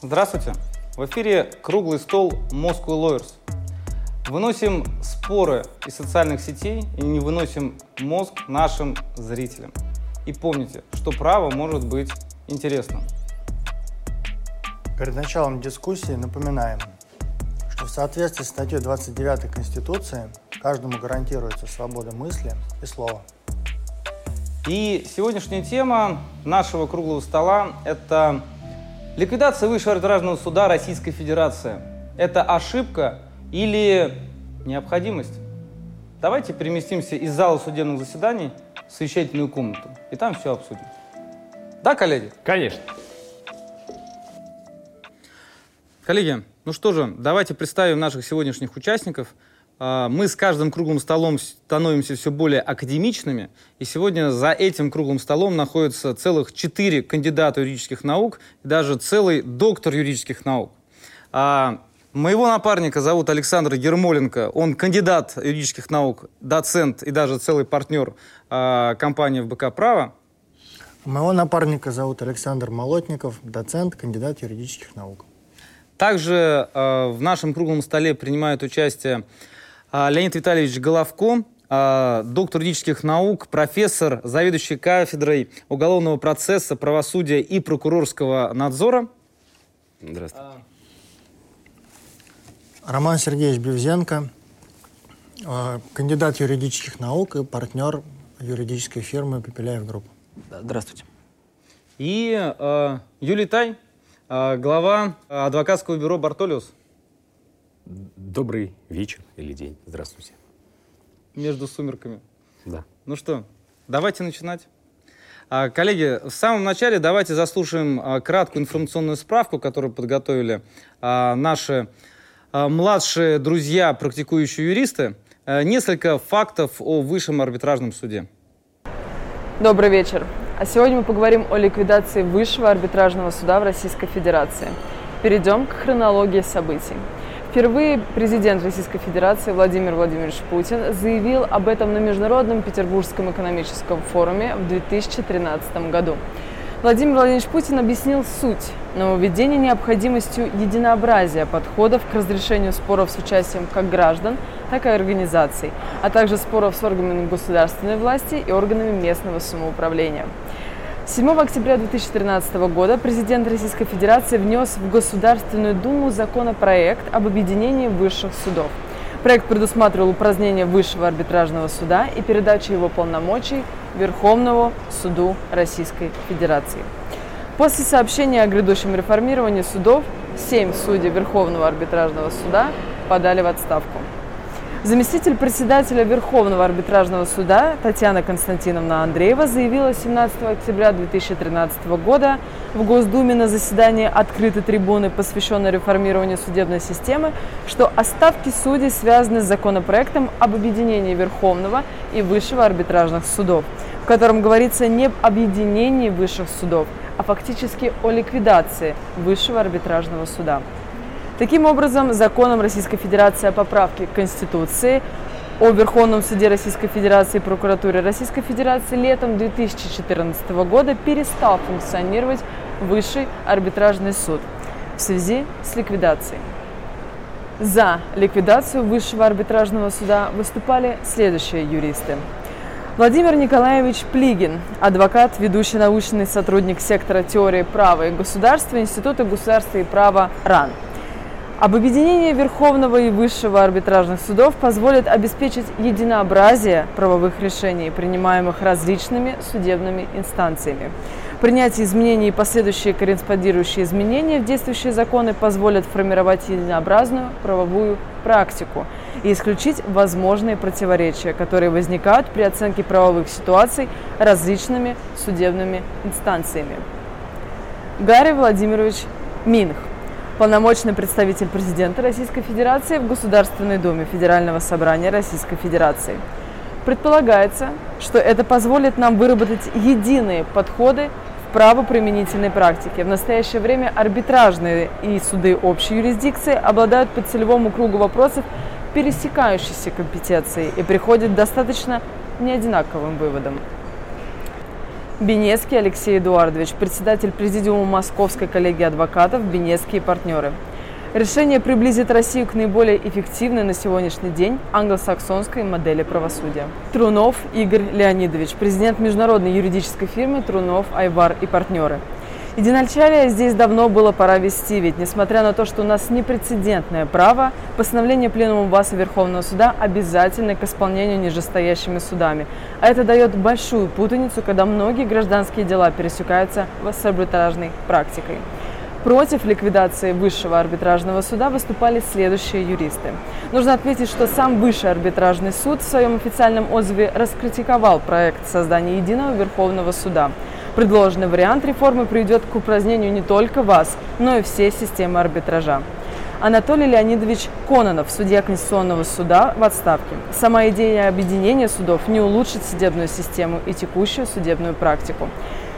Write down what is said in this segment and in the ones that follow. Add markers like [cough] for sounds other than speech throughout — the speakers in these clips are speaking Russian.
Здравствуйте! В эфире круглый стол Moscow Lawyers. Выносим споры из социальных сетей и не выносим мозг нашим зрителям. И помните, что право может быть интересным. Перед началом дискуссии напоминаем, что в соответствии с статьей 29 Конституции каждому гарантируется свобода мысли и слова. И сегодняшняя тема нашего круглого стола – это ликвидация Высшего арбитражного суда Российской Федерации. Это ошибка или необходимость? Давайте переместимся из зала судебных заседаний в совещательную комнату, и там все обсудим. Да, коллеги? Конечно. Коллеги, ну что же, давайте представим наших сегодняшних участников. А, мы с каждым круглым столом становимся все более академичными, и сегодня за этим круглым столом находятся целых четыре кандидата юридических наук и даже целый доктор юридических наук. А, моего напарника зовут Александр Ермоленко. Он кандидат юридических наук, доцент и даже целый партнер а, компании ФБК «Право». Моего напарника зовут Александр Молотников, доцент, кандидат юридических наук. Также в нашем круглом столе принимают участие Леонид Витальевич Головко, э, доктор юридических наук, профессор, заведующий кафедрой уголовного процесса, правосудия и прокурорского надзора. Здравствуйте. Роман Сергеевич Бевзенко, э, кандидат юридических наук и партнер юридической фирмы Пепеляев Групп. Здравствуйте. И э, Юлий Тай, э, глава адвокатского бюро «Бартолиус». Добрый вечер или день. Здравствуйте. Между сумерками. Да. Ну что, давайте начинать. А, Коллеги, в самом начале давайте заслушаем а, краткую информационную справку, которую подготовили а, наши младшие друзья, практикующие юристы. Несколько фактов о Высшем арбитражном суде. Добрый вечер. А сегодня мы поговорим о ликвидации Высшего арбитражного суда в Российской Федерации. Перейдем к хронологии событий. Впервые президент Российской Федерации Владимир Владимирович Путин заявил об этом на Международном Петербургском экономическом форуме в 2013 году. Владимир Владимирович Путин объяснил суть нововведения необходимостью единообразия подходов к разрешению споров с участием как граждан, так и организаций, а также споров с органами государственной власти и органами местного самоуправления. 7 октября 2013 года президент Российской Федерации внес в Государственную Думу законопроект об объединении высших судов. Проект предусматривал упразднение Высшего арбитражного суда и передачу его полномочий Верховному суду Российской Федерации. После сообщения о грядущем реформировании судов, семь судей Верховного арбитражного суда подали в отставку. Заместитель председателя Верховного арбитражного суда Татьяна Константиновна Андреева заявила 17 октября 2013 года в Госдуме на заседании открытой трибуны, посвященной реформированию судебной системы, что оставки судей связаны с законопроектом об объединении Верховного и Высшего арбитражных судов, в котором говорится не об объединении высших судов, а фактически о ликвидации Высшего арбитражного суда. Таким образом, законом Российской Федерации о поправке к Конституции о Верховном суде Российской Федерации и прокуратуре Российской Федерации летом 2014 года перестал функционировать Высший арбитражный суд в связи с ликвидацией. За ликвидацию Высшего арбитражного суда выступали следующие юристы. Владимир Николаевич Плигин, адвокат, ведущий научный сотрудник сектора теории права и государства Института государства и права РАН – об объединении Верховного и Высшего арбитражных судов позволит обеспечить единообразие правовых решений, принимаемых различными судебными инстанциями. Принятие изменений и последующие корреспондирующие изменения в действующие законы позволят формировать единообразную правовую практику и исключить возможные противоречия, которые возникают при оценке правовых ситуаций различными судебными инстанциями. Гарри Владимирович Минх полномочный представитель президента Российской Федерации в Государственной Думе Федерального собрания Российской Федерации. Предполагается, что это позволит нам выработать единые подходы в правоприменительной практике. В настоящее время арбитражные и суды общей юрисдикции обладают по целевому кругу вопросов пересекающейся компетенцией и приходят достаточно неодинаковым выводам. Бенецкий Алексей Эдуардович, председатель Президиума Московской коллегии адвокатов «Бенецкие партнеры». Решение приблизит Россию к наиболее эффективной на сегодняшний день англосаксонской модели правосудия. Трунов Игорь Леонидович, президент международной юридической фирмы Трунов, Айвар и партнеры. Единочалие здесь давно было пора вести, ведь несмотря на то, что у нас непрецедентное право, постановление Пленума ВАСа Верховного Суда обязательно к исполнению нижестоящими судами. А это дает большую путаницу, когда многие гражданские дела пересекаются с арбитражной практикой. Против ликвидации высшего арбитражного суда выступали следующие юристы. Нужно отметить, что сам Высший арбитражный суд в своем официальном отзыве раскритиковал проект создания единого Верховного суда. Предложенный вариант реформы приведет к упразднению не только вас, но и всей системы арбитража. Анатолий Леонидович Кононов, судья Конституционного суда в отставке. Сама идея объединения судов не улучшит судебную систему и текущую судебную практику.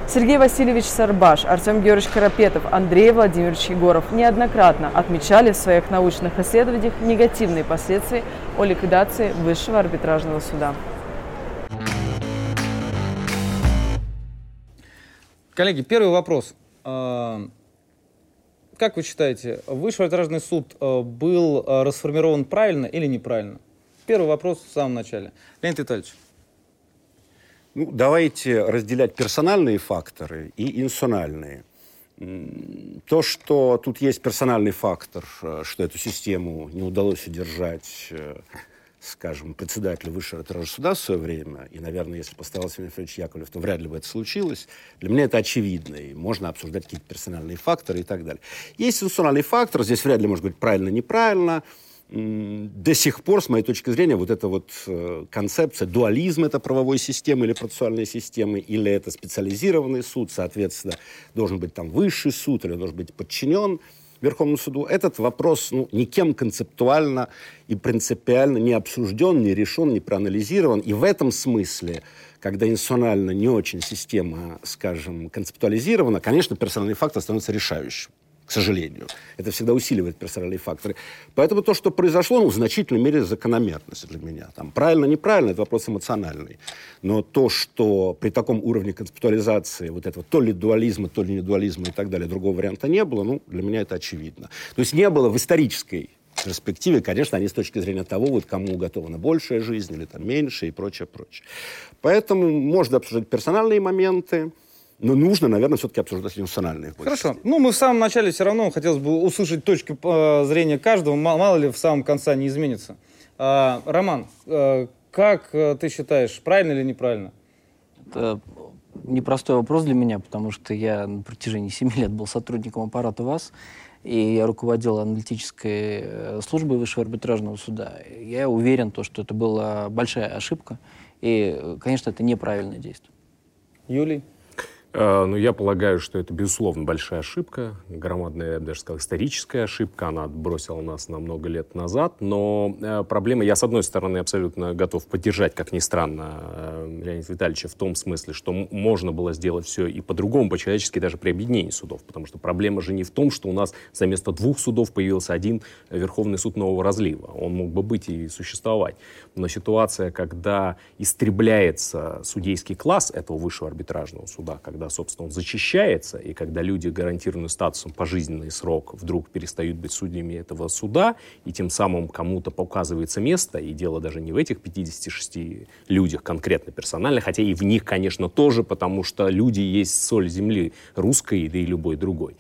Сергей Васильевич Сарбаш, Артем Георгиевич Карапетов, Андрей Владимирович Егоров неоднократно отмечали в своих научных исследованиях негативные последствия о ликвидации Высшего арбитражного суда. Коллеги, первый вопрос. А, как вы считаете, Высший арбитражный суд а, был а, расформирован правильно или неправильно? Первый вопрос в самом начале. Леонид Витальевич. Ну, давайте разделять персональные факторы и инсональные. То, что тут есть персональный фактор, э, что эту систему не удалось удержать, э, скажем, председателю Высшего арбитражного суда в свое время, и, наверное, если бы оставался Федорович Яковлев, то вряд ли бы это случилось, для меня это очевидно, и можно обсуждать какие-то персональные факторы и так далее. Есть институциональный фактор, здесь вряд ли может быть правильно-неправильно, до сих пор, с моей точки зрения, вот эта вот э, концепция дуализма это правовой системы или процессуальной системы, или это специализированный суд, соответственно, должен быть там высший суд, или должен быть подчинен Верховному суду, этот вопрос ну, никем концептуально и принципиально не обсужден, не решен, не проанализирован. И в этом смысле, когда институционально не очень система, скажем, концептуализирована, конечно, персональный фактор становится решающим к сожалению. Это всегда усиливает персональные факторы. Поэтому то, что произошло, ну, в значительной мере закономерность для меня. Там, правильно, неправильно, это вопрос эмоциональный. Но то, что при таком уровне концептуализации вот этого то ли дуализма, то ли не дуализма и так далее, другого варианта не было, ну, для меня это очевидно. То есть не было в исторической перспективе, конечно, они с точки зрения того, вот кому уготована большая жизнь или там меньше и прочее, прочее. Поэтому можно обсуждать персональные моменты, но нужно, наверное, все-таки обсуждать эмоциональные Хорошо. Ну, мы в самом начале все равно хотелось бы услышать точки э, зрения каждого, мало ли в самом конце не изменится. А, Роман, а, как э, ты считаешь, правильно или неправильно? Это непростой вопрос для меня, потому что я на протяжении 7 лет был сотрудником аппарата ВАС, и я руководил аналитической службой Высшего арбитражного суда. Я уверен, то, что это была большая ошибка, и, конечно, это неправильное действие. Юлий? Э, ну, я полагаю, что это, безусловно, большая ошибка, громадная, я бы даже сказал, историческая ошибка. Она отбросила нас на много лет назад. Но э, проблема, я, с одной стороны, абсолютно готов поддержать, как ни странно, э, Леонида Витальевича в том смысле, что можно было сделать все и по-другому, по-человечески, даже при объединении судов. Потому что проблема же не в том, что у нас за место двух судов появился один Верховный суд нового разлива. Он мог бы быть и существовать. Но ситуация, когда истребляется судейский класс этого высшего арбитражного суда, когда когда, собственно, он зачищается, и когда люди, гарантированные статусом пожизненный срок, вдруг перестают быть судьями этого суда, и тем самым кому-то показывается место, и дело даже не в этих 56 людях конкретно персонально, хотя и в них, конечно, тоже, потому что люди есть соль земли русской, да и любой другой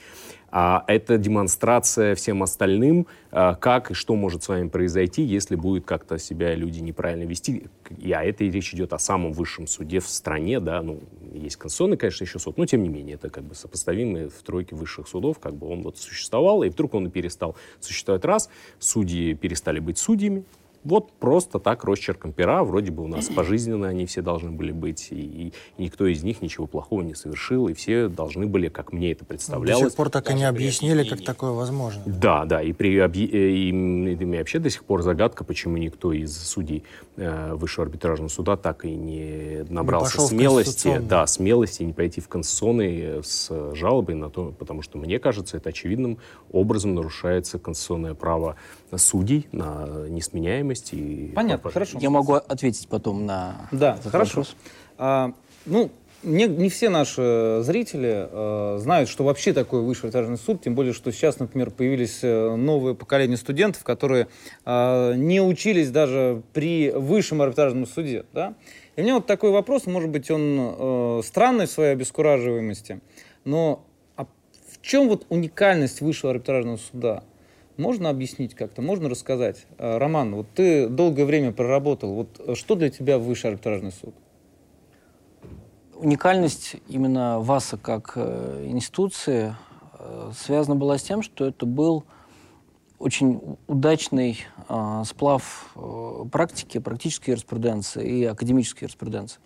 а это демонстрация всем остальным, а, как и что может с вами произойти, если будет как-то себя люди неправильно вести. И, а это речь идет о самом высшем суде в стране, да, ну, есть конституционный, конечно, еще суд, но тем не менее, это как бы сопоставимый в тройке высших судов, как бы он вот существовал, и вдруг он перестал существовать раз, судьи перестали быть судьями, вот просто так росчерком пера, вроде бы у нас пожизненно они все должны были быть, и, и никто из них ничего плохого не совершил, и все должны были, как мне это представлялось. До сих пор так и не объяснили, как такое возможно. Да, да, и, при, и, и, и вообще до сих пор загадка, почему никто из судей э, Высшего арбитражного суда так и не набрался не смелости, да, смелости не пойти в конституционный э, с жалобой на то, потому что мне кажется, это очевидным образом нарушается конституционное право судей на несменяемость. И Понятно, хорошо. Я могу ответить потом на да, этот хорошо. вопрос. А, ну, не, не все наши зрители э, знают, что вообще такое высший арбитражный суд, тем более, что сейчас, например, появились э, новые поколения студентов, которые э, не учились даже при высшем арбитражном суде. Да? И у меня вот такой вопрос, может быть, он э, странный в своей обескураживаемости, но а в чем вот уникальность высшего арбитражного суда? Можно объяснить как-то, можно рассказать? Э, Роман, вот ты долгое время проработал, вот что для тебя высший арбитражный суд? уникальность именно ВАСа как э, институции э, связана была с тем, что это был очень удачный э, сплав э, практики, практической юриспруденции и академической юриспруденции.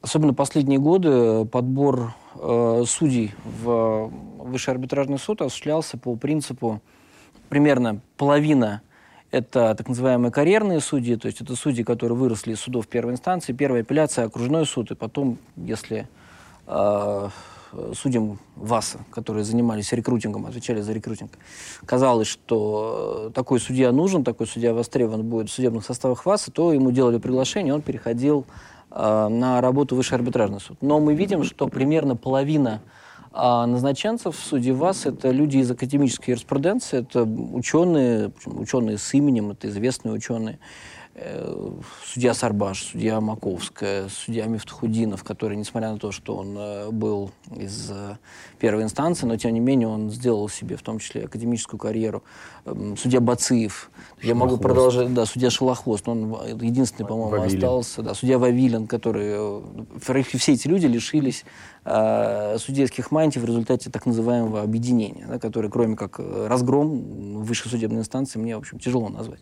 Особенно последние годы подбор э, судей в Высший арбитражный суд осуществлялся по принципу примерно половина это так называемые карьерные судьи, то есть это судьи, которые выросли из судов первой инстанции, первая апелляция, окружной суд, и потом, если э, судьям ВАСа, которые занимались рекрутингом, отвечали за рекрутинг, казалось, что такой судья нужен, такой судья востребован будет в судебных составах ВАСа, то ему делали приглашение, он переходил э, на работу высший арбитражный суд. Но мы видим, что примерно половина а назначенцев суде ВАС это люди из академической юриспруденции, это ученые, ученые с именем, это известные ученые. Э, судья Сарбаш, судья Маковская, судья Мифтахудинов, который, несмотря на то, что он э, был из э, первой инстанции, но тем не менее он сделал себе в том числе академическую карьеру. Эм, судья Бациев, я могу продолжать, да, судья Шелохвост, он единственный, по-моему, остался, да, судья Вавилин, который, все эти люди лишились э, судейских мантий в результате так называемого объединения, да, которое, кроме как разгром высшей судебной инстанции, мне, в общем, тяжело назвать.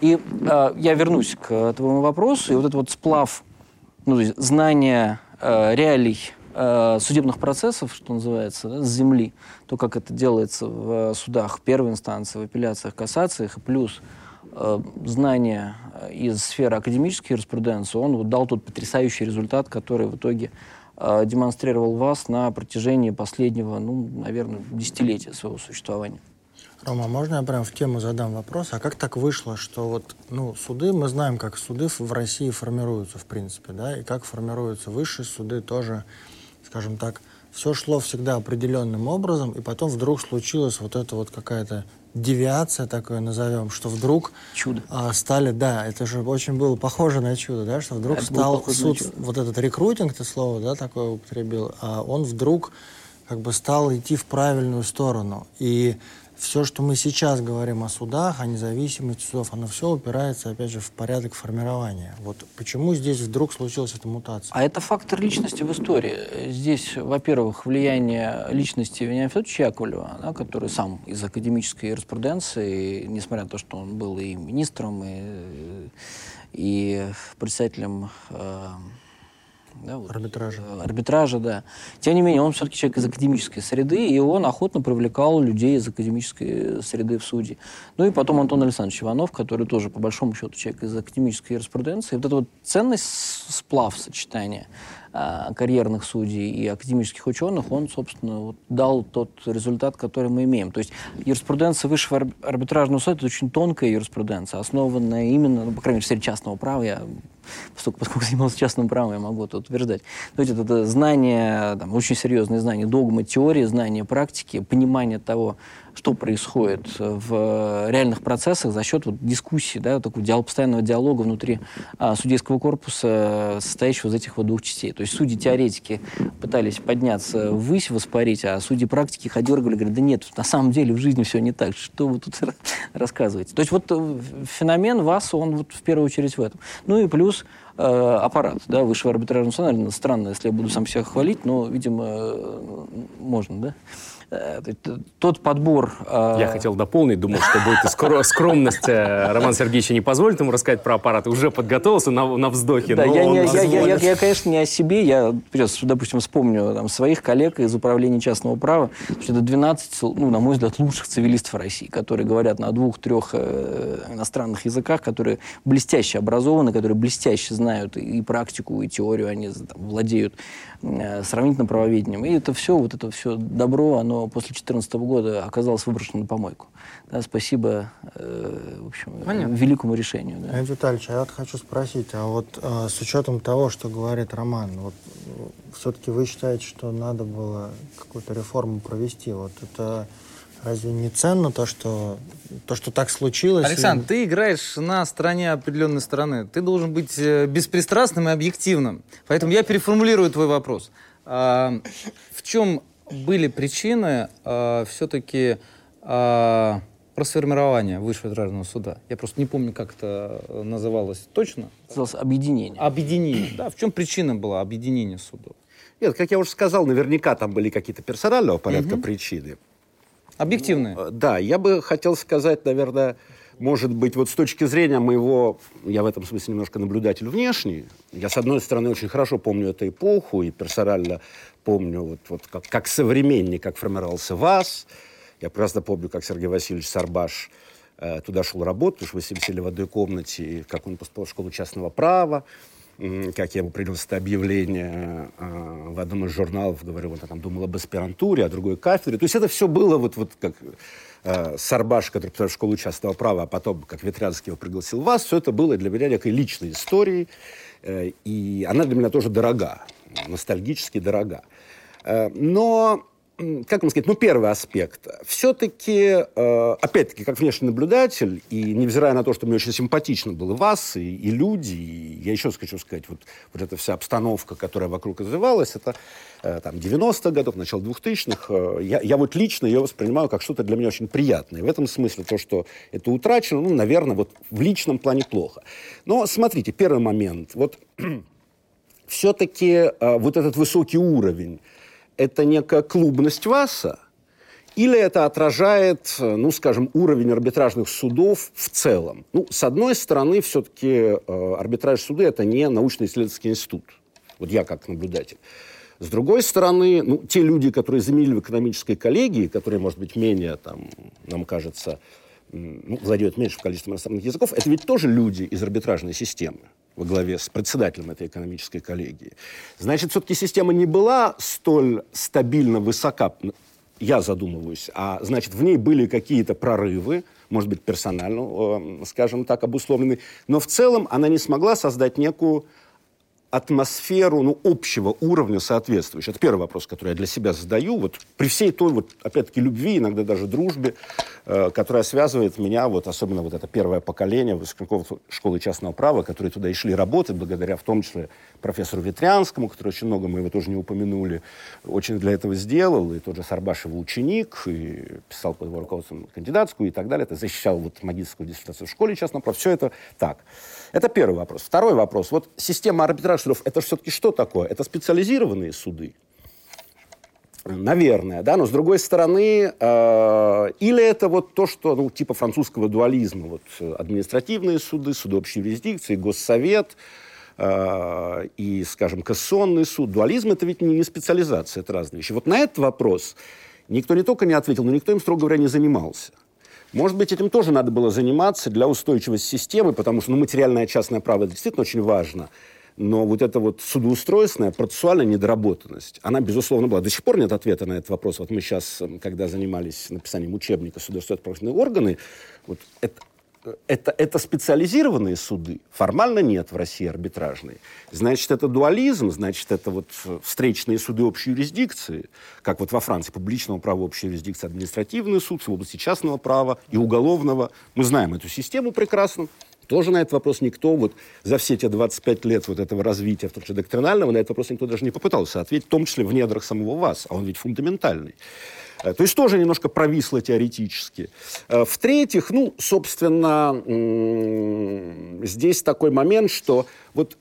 И э, я вернусь к твоему вопросу. И вот этот вот сплав, ну, то есть знания э, реалий э, судебных процессов, что называется, да, с земли, то, как это делается в судах первой инстанции, в апелляциях, кассациях, плюс э, знания из сферы академической юриспруденции, он вот дал тот потрясающий результат, который в итоге э, демонстрировал вас на протяжении последнего, ну, наверное, десятилетия своего существования. Рома, можно я прям в тему задам вопрос? А как так вышло, что вот, ну, суды, мы знаем, как суды в России формируются, в принципе, да, и как формируются высшие суды тоже, скажем так, все шло всегда определенным образом, и потом вдруг случилась вот эта вот какая-то девиация, такое назовем, что вдруг чудо. А, стали, да, это же очень было похоже на чудо, да, что вдруг это стал суд, вот этот рекрутинг, ты слово, да, такое употребил, а он вдруг как бы стал идти в правильную сторону. И все, что мы сейчас говорим о судах, о независимости судов, оно все упирается, опять же, в порядок формирования. Вот почему здесь вдруг случилась эта мутация? А это фактор личности в истории. Здесь, во-первых, влияние личности Вениамина Федоровича Яковлева, да, который сам из академической юриспруденции, несмотря на то, что он был и министром, и, и председателем э, да, вот, арбитража. Э, арбитража, да. Тем не менее, он все-таки человек из академической среды, и он охотно привлекал людей из академической среды в суде. Ну и потом Антон Александрович Иванов, который тоже, по большому счету, человек из академической юриспруденции. Вот эта вот ценность сплав сочетания а, карьерных судей и академических ученых, он, собственно, вот, дал тот результат, который мы имеем. То есть юриспруденция высшего арбитражного суда – это очень тонкая юриспруденция, основанная именно, ну, по крайней мере, в сфере частного права, я поскольку, поскольку занимался частным правом, я могу это утверждать. То есть это, знание, там, очень серьезные знания догмы, теории, знания практики, понимание того, что происходит в реальных процессах за счет вот, дискуссии, да, такого диал, постоянного диалога внутри а, судейского корпуса, состоящего из этих вот двух частей. То есть судьи-теоретики пытались подняться ввысь, воспарить, а судьи-практики ходергали, говорят, да нет, на самом деле в жизни все не так, что вы тут рассказываете. То есть вот э, феномен вас, он вот в первую очередь в этом. Ну и плюс э, аппарат, да, высшего арбитражного суда, странно, если я буду сам себя хвалить, но, видимо, э, можно, да? Тот подбор... Э, я хотел дополнить, думал, что будет скромность э, Роман Сергеевича не позволит ему рассказать про аппарат. Уже подготовился на, на вздохе, да, я, не, я, я, я, я, конечно, не о себе. Я, допустим, вспомню там, своих коллег из управления частного права, это 12, ну, на мой взгляд, лучших цивилистов России, которые говорят на двух-трех э, иностранных языках, которые блестяще образованы, которые блестяще знают и практику, и теорию, они там, владеют сравнительно правоведением. И это все, вот это все добро, оно но после 2014 года оказалось выброшено на помойку. Да, спасибо, э, в общем, Понятно. великому решению. Да. Леонид Витальевич, я вот хочу спросить, а вот э, с учетом того, что говорит Роман, вот все-таки вы считаете, что надо было какую-то реформу провести? Вот это разве не ценно то, что то, что так случилось? Александр, и... ты играешь на стороне определенной стороны. Ты должен быть э, беспристрастным и объективным. Поэтому я переформулирую твой вопрос. А, в чем были причины а, все-таки а, про сформирование Высшего арбитражного суда. Я просто не помню, как это называлось точно. Называлось объединение. Объединение, да. В чем причина была объединения судов? Нет, как я уже сказал, наверняка там были какие-то персонального порядка угу. причины. Объективные. Ну, да, я бы хотел сказать, наверное, может быть, вот с точки зрения моего, я в этом смысле немножко наблюдатель внешний, я, с одной стороны, очень хорошо помню эту эпоху и персонально помню, вот, вот как, как современник, как формировался ВАЗ. Я просто помню, как Сергей Васильевич Сарбаш э, туда шел работать, потому что вы сидели в одной комнате, как он поступал в школу частного права, как я ему принес это объявление э, в одном из журналов, говорю, вот я там думал об аспирантуре, о другой кафедре. То есть это все было вот, вот как э, Сарбаш, который в школу частного права, а потом, как Ветрянский его пригласил вас, все это было для меня некой личной историей, э, и она для меня тоже дорога, ностальгически дорога. Э, но как вам сказать, ну, первый аспект. Все-таки, э, опять-таки, как внешний наблюдатель, и невзирая на то, что мне очень симпатично было вас, и, и люди, и я еще хочу сказать, вот, вот эта вся обстановка, которая вокруг развивалась, это э, там 90-х годов, начало 2000-х, э, я, я вот лично ее воспринимаю как что-то для меня очень приятное. В этом смысле то, что это утрачено, ну, наверное, вот в личном плане плохо. Но смотрите, первый момент. Вот [clears throat] все-таки э, вот этот высокий уровень это некая клубность ВАСа, или это отражает, ну, скажем, уровень арбитражных судов в целом? Ну, с одной стороны, все-таки э, арбитраж суды – это не научно-исследовательский институт. Вот я как наблюдатель. С другой стороны, ну, те люди, которые заменили в экономической коллегии, которые, может быть, менее, там, нам кажется, ну, владеют меньшим количеством иностранных языков, это ведь тоже люди из арбитражной системы во главе с председателем этой экономической коллегии. Значит, все-таки система не была столь стабильно высока, я задумываюсь, а значит, в ней были какие-то прорывы, может быть, персонально, скажем так, обусловленные, но в целом она не смогла создать некую атмосферу ну, общего уровня соответствующего. Это первый вопрос, который я для себя задаю. Вот при всей той, вот, опять-таки, любви, иногда даже дружбе, э, которая связывает меня, вот, особенно вот это первое поколение выпускников школы частного права, которые туда и шли работать, благодаря в том числе профессору Ветрянскому, который очень много, мы его тоже не упомянули, очень для этого сделал, и тот же Сарбаш его ученик, и писал под его руководством кандидатскую и так далее, это защищал вот магистрскую диссертацию в школе частного права. Все это так. Это первый вопрос. Второй вопрос. Вот система арбитражных судов, это все-таки что такое? Это специализированные суды. Наверное, да, но с другой стороны, э, или это вот то, что, ну, типа французского дуализма, вот административные суды, суды общей юрисдикции, госсовет, э, и, скажем, кассонный суд. Дуализм это ведь не специализация, это разные вещи. Вот на этот вопрос никто не только не ответил, но никто им, строго говоря, не занимался. Может быть, этим тоже надо было заниматься для устойчивости системы, потому что ну, материальное частное право действительно очень важно. Но вот эта вот судоустройственная, процессуальная недоработанность, она, безусловно, была. До сих пор нет ответа на этот вопрос. Вот мы сейчас, когда занимались написанием учебника судоустройственные органы, вот это, это, это специализированные суды? Формально нет в России арбитражные. Значит, это дуализм, значит, это вот встречные суды общей юрисдикции, как вот во Франции публичного права общей юрисдикции, административный суд в области частного права и уголовного. Мы знаем эту систему прекрасно. Тоже на этот вопрос никто, вот за все те 25 лет вот этого развития, в том числе доктринального, на этот вопрос никто даже не попытался ответить, в том числе в недрах самого вас, а он ведь фундаментальный. Э, то есть тоже немножко провисло теоретически. Э, в-третьих, ну, собственно, здесь такой момент, что вот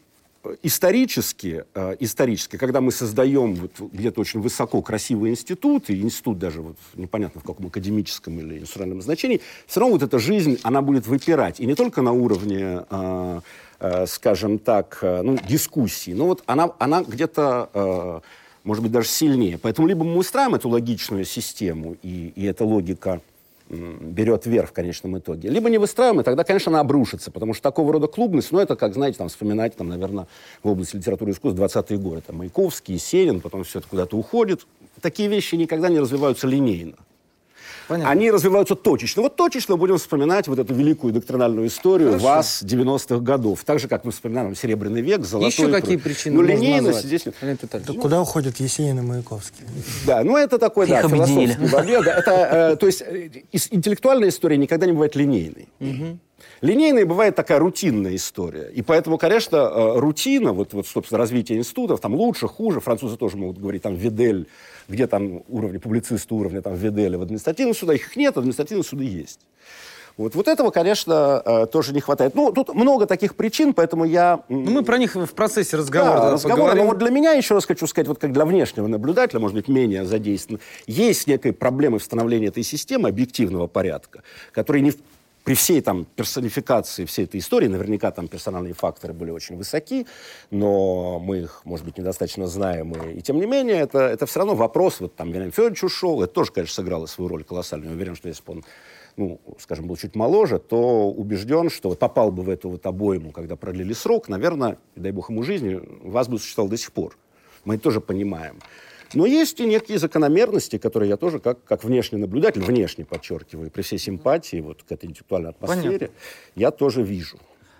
исторически, э, исторически, когда мы создаем вот где-то очень высоко красивый институт, и институт даже вот непонятно в каком академическом или индустриальном значении, все равно вот эта жизнь, она будет выпирать. И не только на уровне, скажем так, ну, дискуссии, но вот она, она где-то может быть, даже сильнее. Поэтому либо мы устраиваем эту логичную систему, и, и эта логика берет верх в конечном итоге. Либо не выстраиваем, и тогда, конечно, она обрушится, потому что такого рода клубность, ну, это, как, знаете, там, вспоминать, там, наверное, в области литературы и искусства 20-е годы. Там, Маяковский, Есенин, потом все это куда-то уходит, такие вещи никогда не развиваются линейно. Понятно. Они развиваются точечно. Вот точечно будем вспоминать вот эту великую доктринальную историю Хорошо. вас 90-х годов. Так же, как мы вспоминаем Серебряный век, Золотой... Еще какие причины Ну, линейность здесь... Да куда уходят Есенин и Маяковский? Да, ну это такой, да, философский момент. Это, э, то есть, э, интеллектуальная история никогда не бывает линейной. Угу. Линейной бывает такая рутинная история. И поэтому, конечно, э, рутина, вот, вот, собственно, развитие институтов, там лучше, хуже, французы тоже могут говорить, там, Видель, где там уровни, публицисты уровня там Виделя в административном суде, их нет, административные суды есть. Вот, вот этого, конечно, э, тоже не хватает. Ну, тут много таких причин, поэтому я... Ну, мы про них в процессе разговора да, разговора. Но вот для меня, еще раз хочу сказать, вот как для внешнего наблюдателя, может быть, менее задействован, есть некая проблема в становлении этой системы объективного порядка, которая не при всей там персонификации всей этой истории, наверняка там персональные факторы были очень высоки, но мы их, может быть, недостаточно знаем. И, и тем не менее, это, это все равно вопрос. Вот там Вильям Федорович ушел, это тоже, конечно, сыграло свою роль колоссальную. Уверен, что если бы он ну, скажем, был чуть моложе, то убежден, что вот попал бы в эту вот обойму, когда продлили срок, наверное, дай бог ему жизни, вас бы существовал до сих пор. Мы это тоже понимаем. Но есть и некие закономерности, которые я тоже как, как внешний наблюдатель, внешне подчеркиваю, при всей симпатии вот к этой интеллектуальной атмосфере, Понятно. я тоже вижу.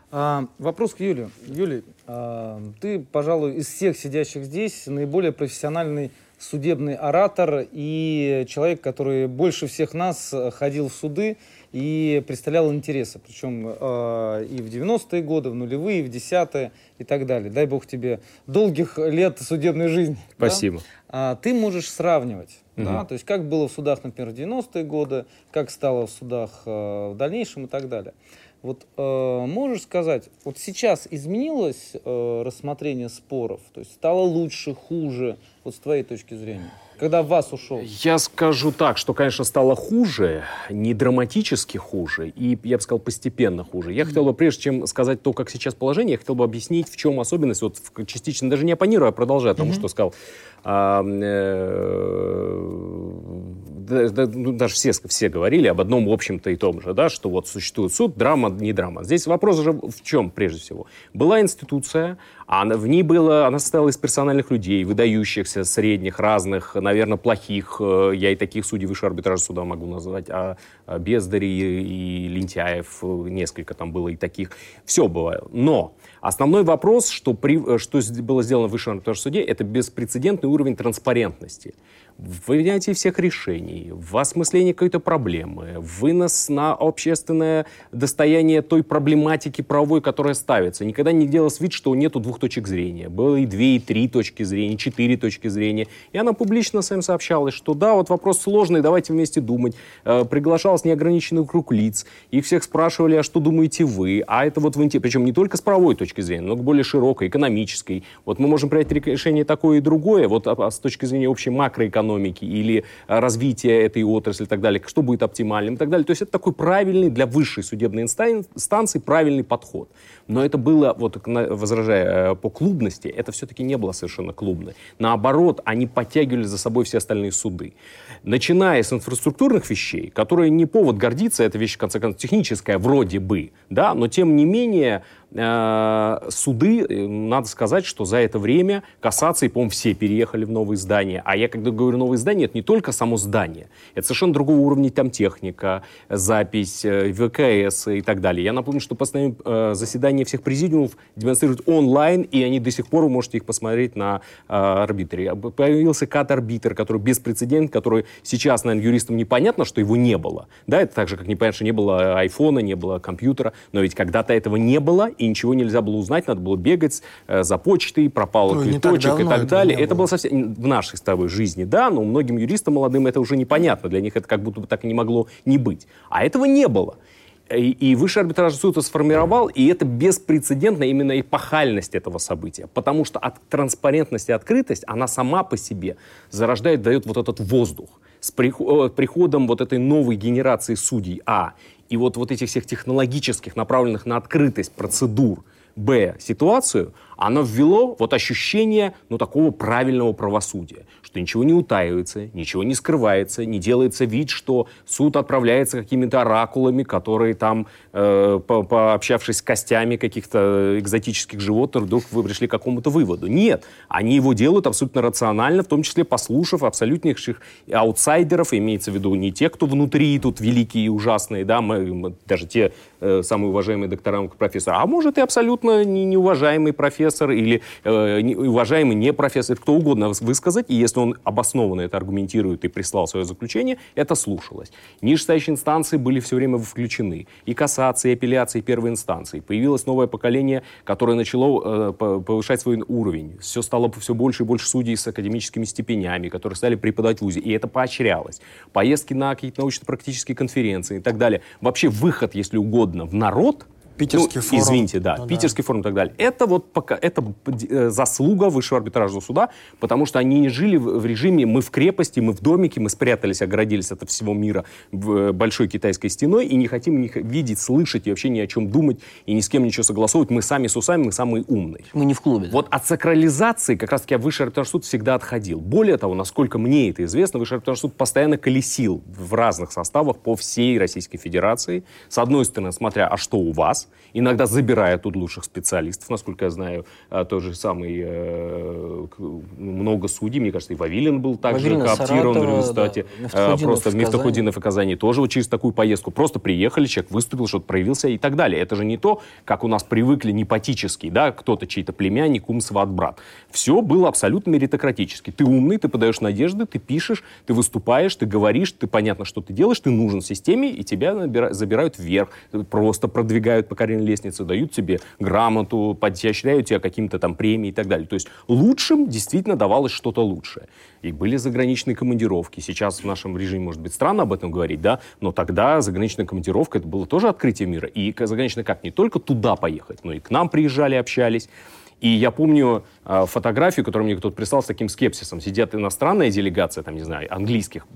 А, вопрос к Юле. Юлий, а, ты, пожалуй, из всех сидящих здесь наиболее профессиональный судебный оратор и человек, который больше всех нас ходил в суды и представлял интересы, причем э, и в 90-е годы, в нулевые, и в 10-е и так далее. Дай бог тебе долгих лет судебной жизни. Спасибо. Да? А, ты можешь сравнивать, угу. да, то есть как было в судах, например, в 90-е годы, как стало в судах э, в дальнейшем и так далее. Вот э, можешь сказать, вот сейчас изменилось э, рассмотрение споров, то есть стало лучше, хуже, вот с твоей точки зрения? Когда вас ушел? Я скажу так, что, конечно, стало хуже, не драматически хуже, и, я бы сказал, постепенно хуже. Я хотел бы, прежде чем сказать то, как сейчас положение, я хотел бы объяснить, в чем особенность, вот частично, даже не оппонируя, а продолжая тому, что сказал а, э, да, ну, даже все, все говорили об одном, общем-то, и том же, да, что вот существует суд, драма, не драма. Здесь вопрос же в чем, прежде всего? Была институция, она, в ней было, она состояла из персональных людей, выдающихся, средних, разных, наверное, плохих. Э, я и таких судей высшего арбитража суда могу назвать. А, а Бездари и, и Лентяев, э, несколько там было и таких. Все бывало. Но основной вопрос, что, при, э, что было сделано в высшем арбитражном суде, это беспрецедентный уровень транспарентности в принятии всех решений, в осмыслении какой-то проблемы, вынос на общественное достояние той проблематики правовой, которая ставится. Никогда не делалось вид, что нету двух точек зрения. Было и две, и три точки зрения, четыре точки зрения. И она публично своим сообщалась, что да, вот вопрос сложный, давайте вместе думать. Э, приглашалось неограниченный круг лиц. Их всех спрашивали, а что думаете вы? А это вот в Причем не только с правовой точки зрения, но более широкой, экономической. Вот мы можем принять решение такое и другое, вот а, а с точки зрения общей макроэкономики экономики или э, развития этой отрасли и так далее, что будет оптимальным и так далее. То есть это такой правильный для высшей судебной инстанции правильный подход. Но это было, вот возражая э, по клубности, это все-таки не было совершенно клубно. Наоборот, они подтягивали за собой все остальные суды. Начиная с инфраструктурных вещей, которые не повод гордиться, это вещь, в конце концов, техническая вроде бы, да, но тем не менее Э, суды, надо сказать, что за это время кассации, по-моему, все переехали в новые здания. А я, когда говорю новые здания, это не только само здание. Это совершенно другого уровня там техника, запись, э, ВКС и так далее. Я напомню, что постоянно заседания всех президиумов демонстрируют онлайн, и они до сих пор, вы можете их посмотреть на арбитре. Появился кат-арбитр, который беспрецедентный, который сейчас, наверное, юристам непонятно, что его не было. Да, это так же, как непонятно, что не было айфона, не было компьютера, но ведь когда-то этого не было, и ничего нельзя было узнать, надо было бегать э, за почтой, пропал ну, квиточек так и так далее. Это было. было совсем в нашей с тобой жизни, да, но многим юристам молодым это уже непонятно, для них это как будто бы так и не могло не быть. А этого не было. И, и Высший арбитражный суд это сформировал, и это беспрецедентно именно эпохальность этого события. Потому что от транспарентности и открытость, она сама по себе зарождает, дает вот этот воздух. С э, приходом вот этой новой генерации судей, а, и вот, вот этих всех технологических, направленных на открытость процедур, б, ситуацию, оно ввело вот ощущение, ну, такого правильного правосудия, что ничего не утаивается, ничего не скрывается, не делается вид, что суд отправляется какими-то оракулами, которые там, э, по пообщавшись с костями каких-то экзотических животных, вдруг вы пришли к какому-то выводу. Нет, они его делают абсолютно рационально, в том числе послушав абсолютнейших аутсайдеров, имеется в виду не те, кто внутри тут великие и ужасные, да, мы, мы, даже те э, самые уважаемые доктора, профессор, а может и абсолютно не, неуважаемый профессор или э, уважаемый не профессор, кто угодно высказать, и если он обоснованно это аргументирует и прислал свое заключение, это слушалось. Нижестоящие инстанции были все время включены. И кассации, и апелляции первой инстанции. Появилось новое поколение, которое начало э, повышать свой уровень. Все стало все больше и больше судей с академическими степенями, которые стали преподавать в ВУЗе. И это поощрялось. Поездки на какие-то научно-практические конференции и так далее. Вообще выход, если угодно, в народ – Питерский ну, форум. Извините, да, ну, Питерский да. форум и так далее. Это вот пока, это э, заслуга Высшего арбитражного суда, потому что они не жили в, в режиме «мы в крепости, мы в домике, мы спрятались, оградились от всего мира в, большой китайской стеной и не хотим ни, видеть, слышать и вообще ни о чем думать и ни с кем ничего согласовывать. Мы сами с усами, мы самые умные». Мы не в клубе. Да? Вот от сакрализации как раз-таки Высший арбитражный суд всегда отходил. Более того, насколько мне это известно, Высший арбитражный суд постоянно колесил в разных составах по всей Российской Федерации. С одной стороны, смотря, а что у вас, иногда забирая тут лучших специалистов. Насколько я знаю, а, тот же самый э, много судей, мне кажется, и Вавилин был также Вавилина, кооптирован Саратова, в результате. Да, просто Мифтахудинов и Казани тоже вот через такую поездку. Просто приехали, человек выступил, что-то проявился и так далее. Это же не то, как у нас привыкли непатически, да, кто-то чей-то племянник, ум, сват, брат. Все было абсолютно меритократически. Ты умный, ты подаешь надежды, ты пишешь, ты выступаешь, ты говоришь, ты понятно, что ты делаешь, ты нужен системе, и тебя набира- забирают вверх, просто продвигают по карьерной лестнице, дают тебе грамоту, поощряют тебя каким-то там премией и так далее. То есть лучшим действительно давалось что-то лучшее. И были заграничные командировки. Сейчас в нашем режиме, может быть, странно об этом говорить, да, но тогда заграничная командировка, это было тоже открытие мира. И заграничная как? Не только туда поехать, но и к нам приезжали, общались. И я помню фотографию, которую мне кто-то прислал с таким скепсисом. Сидят иностранная делегация, там, не знаю, английских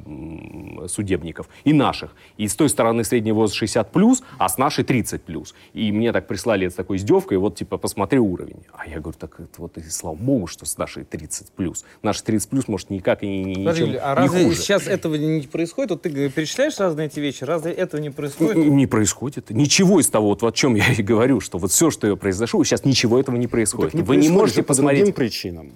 судебников и наших. И с той стороны средний возраст 60 плюс, а с нашей 30 плюс. И мне так прислали с такой издевкой, вот типа посмотри уровень. А я говорю, так вот и слава богу, что с нашей 30 плюс. Наши 30 плюс, может, никак и не, Смотри, ничем а не разве хуже. сейчас этого не происходит? Вот ты перечисляешь разные эти вещи, разве этого не происходит? Не, не происходит. Ничего из того, вот, о чем я и говорю, что вот все, что произошло, сейчас ничего этого не происходит. Не Вы не происходит можете же по посмотреть... другим причинам.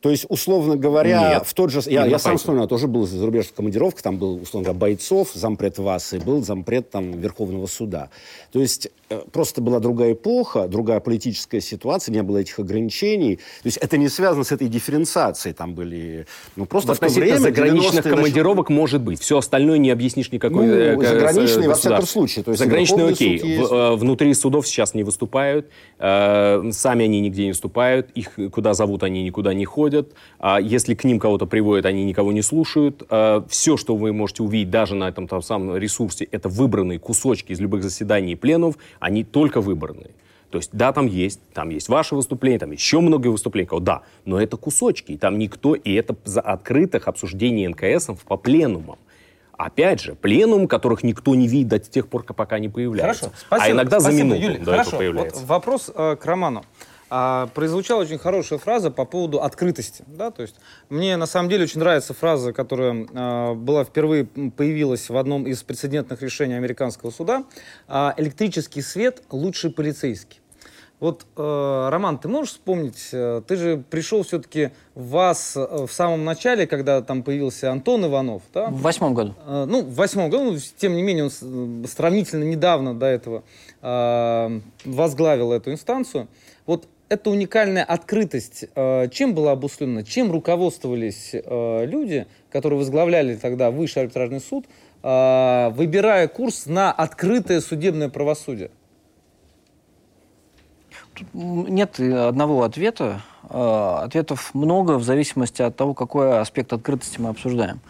То есть, условно говоря, Нет, в тот же... Я, я сам вспоминаю, тоже был за зарубежных командировках, там был, условно говоря, Бойцов, зампред ВАС, и был зампред там Верховного суда. То есть, э, просто была другая эпоха, другая политическая ситуация, не было этих ограничений. То есть, это не связано с этой дифференциацией. Там были... Ну, просто в то время, заграничных 90-е, командировок может быть. Все остальное не объяснишь никакой Ну, э, к- заграничные, во всяком случае. То есть Заграничные окей. суд В- есть. э, внутри судов сейчас не выступают. э, сами они нигде не выступают. Их куда зовут, они никуда не ходят. А если к ним кого-то приводят, они никого не слушают. Э, все, что вы можете увидеть даже на этом там самом ресурсе, это выбранные кусочки из любых заседаний и пленумов. Они только выбранные. То есть, да, там есть, там есть ваше выступление, там еще много выступлений, да, но это кусочки, и там никто, и это за открытых обсуждений НКС по пленумам. Опять же, пленум, которых никто не видит до тех пор, пока они появляются. Хорошо, спасибо. а иногда спасибо, за минуту Юлий, до хорошо. этого появляется. Вот вопрос э, к Роману. А, произвучала очень хорошая фраза по поводу открытости. Да? То есть, мне на самом деле очень нравится фраза, которая э, была впервые появилась в одном из прецедентных решений американского суда. А, электрический свет лучше полицейский. Вот, э, Роман, ты можешь вспомнить, э, ты же пришел все-таки в ВАС э, в самом начале, когда там появился Антон Иванов, да? В восьмом году. Э, Ну, в восьмом году, ну, тем не менее, он сравнительно недавно до этого э, возглавил эту инстанцию. Вот эта уникальная открытость, э, чем была обусловлена, чем руководствовались э, люди, которые возглавляли тогда Высший арбитражный суд, э, выбирая курс на открытое судебное правосудие? М, Нет одного ответа. Ответов много в зависимости от того, какой аспект открытости мы обсуждаем.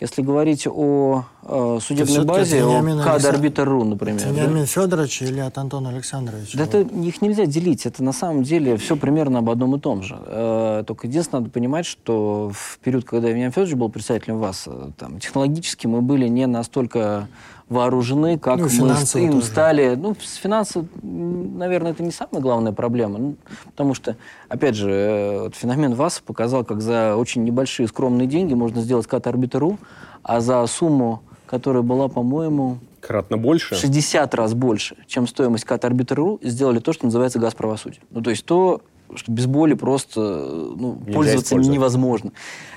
Если говорить о э, судебной базе, о КАД-арбитр.ру, например. Это Вениамин да? Федорович или от Антона Александровича? Да это, их нельзя делить. Это на самом деле все примерно об одном и том же. Э, только единственное, надо понимать, что в период, когда Вениамин Федорович был председателем ВАС, э, там, технологически мы были не настолько вооружены, как ну, мы им тоже. стали. Ну, с финансов, наверное, это не самая главная проблема. Ну, потому что, опять же, э, вот феномен ВАС показал, как за очень небольшие скромные деньги можно сделать кат-арбитру, а за сумму, которая была, по-моему... Кратно больше? 60 раз больше, чем стоимость кат-арбитру, сделали то, что называется газ правосудия. Ну, то есть то, что без боли просто ну, пользоваться невозможно.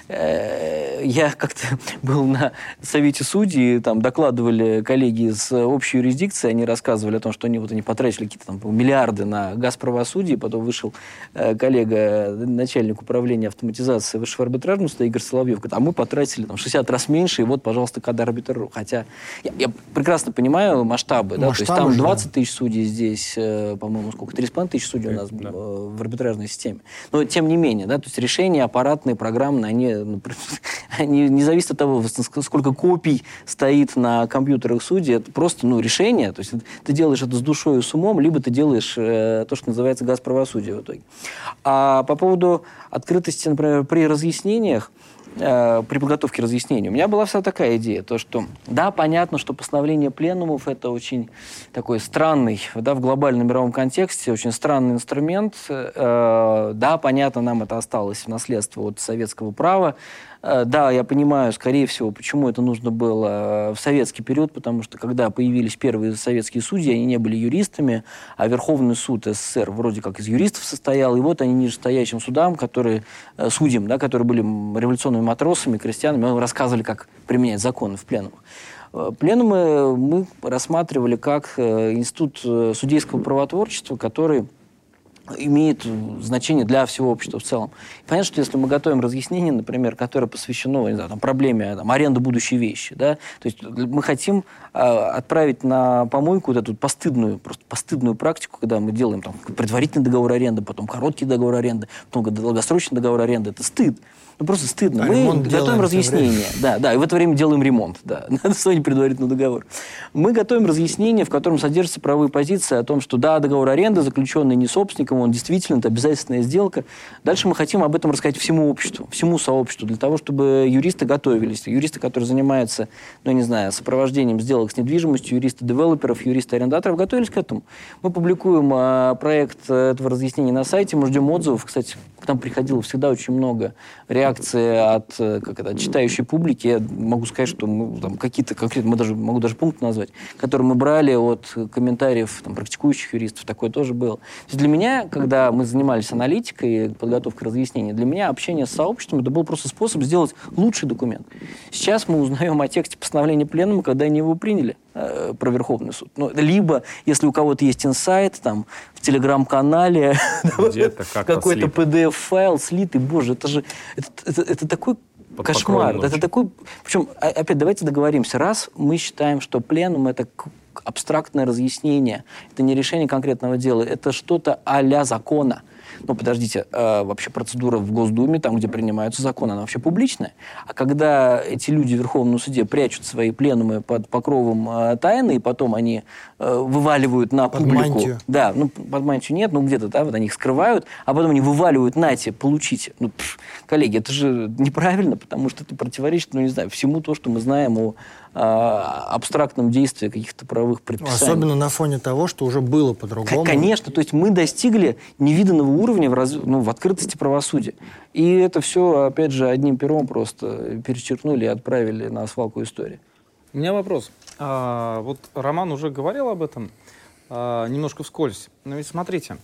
Э, я как-то [laughs] был на совете судей, там докладывали коллеги из общей юрисдикции, они рассказывали о том, что они вот они потратили какие-то там миллиарды на газ правосудия, потом вышел э, коллега, начальник управления автоматизации высшего арбитражного суда Игорь Соловьев, говорит, а мы потратили там 60 раз меньше, и вот, пожалуйста, когда арбитр. Хотя я, я прекрасно понимаю масштабы, да, то есть там 20 тысяч судей здесь, э, по-моему, сколько, 3,5 тысяч судей у нас да. в арбитражной системе. Но тем не менее, да, то есть решения аппаратные, программные, они ну, [laughs] не, не зависит от того, сколько копий стоит на компьютерах судей, это просто ну, решение. То есть ты делаешь это с душой и с умом, либо ты делаешь э, то, что называется газ правосудия в итоге. А по поводу открытости, например, при разъяснениях, э, при подготовке разъяснений. У меня была вся такая идея, то что, да, понятно, что постановление пленумов это очень такой странный, да, в глобальном мировом контексте, очень странный инструмент. Э, да, понятно, нам это осталось в наследство от советского права, да, я понимаю, скорее всего, почему это нужно было в советский период, потому что когда появились первые советские судьи, они не были юристами, а Верховный суд СССР вроде как из юристов состоял, и вот они нижестоящим судам, которые, э, судьям, да, которые были революционными матросами, крестьянами, рассказывали, как применять законы в пленумах. Э, пленумы мы рассматривали как институт судейского правотворчества, который имеет значение для всего общества в целом. понятно, что если мы готовим разъяснение, например, которое посвящено не знаю, там, проблеме там, аренды будущей вещи, да, то есть мы хотим э, отправить на помойку вот эту постыдную, просто постыдную практику, когда мы делаем там, предварительный договор аренды, потом короткий договор аренды, потом долгосрочный договор аренды. Это стыд. Ну, просто стыдно. А мы готовим разъяснение. Да, да, и в это время делаем ремонт, да, [laughs] на основании предварительного договора. Мы готовим разъяснение, в котором содержатся правовые позиции о том, что да, договор аренды, заключенный не собственником, он действительно, это обязательная сделка. Дальше мы хотим об этом рассказать всему обществу, всему сообществу, для того, чтобы юристы готовились. Юристы, которые занимаются, ну, не знаю, сопровождением сделок с недвижимостью, юристы девелоперов, юристы арендаторов, готовились к этому. Мы публикуем а, проект этого разъяснения на сайте, мы ждем отзывов. Кстати, к нам приходило всегда очень много реакции от, э, как это, читающей публики, я могу сказать, что мы там какие-то конкретно, мы даже, могу даже пункт назвать, которые мы брали от комментариев там, практикующих юристов, такое тоже было. для меня, когда мы занимались аналитикой, подготовкой разъяснений, для меня общение с сообществом это был просто способ сделать лучший документ. Сейчас мы узнаем о тексте постановления пленума, когда они его приняли. Э, про Верховный суд. Ну, либо, если у кого-то есть инсайт, там, в телеграм-канале, [laughs] [laughs] какой-то PDF-файл слитый, боже, это же, это, это, это такой под кошмар. Это такой... Причем, а, опять, давайте договоримся. Раз мы считаем, что пленум — это абстрактное разъяснение, это не решение конкретного дела, это что-то а-ля закона — ну, подождите, э, вообще процедура в Госдуме, там, где принимаются законы, она вообще публичная. А когда эти люди в Верховном суде прячут свои пленумы под покровом э, тайны, и потом они вываливают на под публику... Мантию. Да, ну, под мантию нет, ну, где-то, да, вот они их скрывают, а потом они вываливают, нате, получите. Ну, пф, коллеги, это же неправильно, потому что это противоречит, ну, не знаю, всему то, что мы знаем о а, абстрактном действии каких-то правовых предписаний. Особенно на фоне того, что уже было по-другому. Конечно, то есть мы достигли невиданного уровня в, раз... ну, в открытости правосудия. И это все, опять же, одним пером просто перечеркнули и отправили на свалку истории. У меня вопрос. А, вот Роман уже говорил об этом а, немножко вскользь. Но ведь смотрите,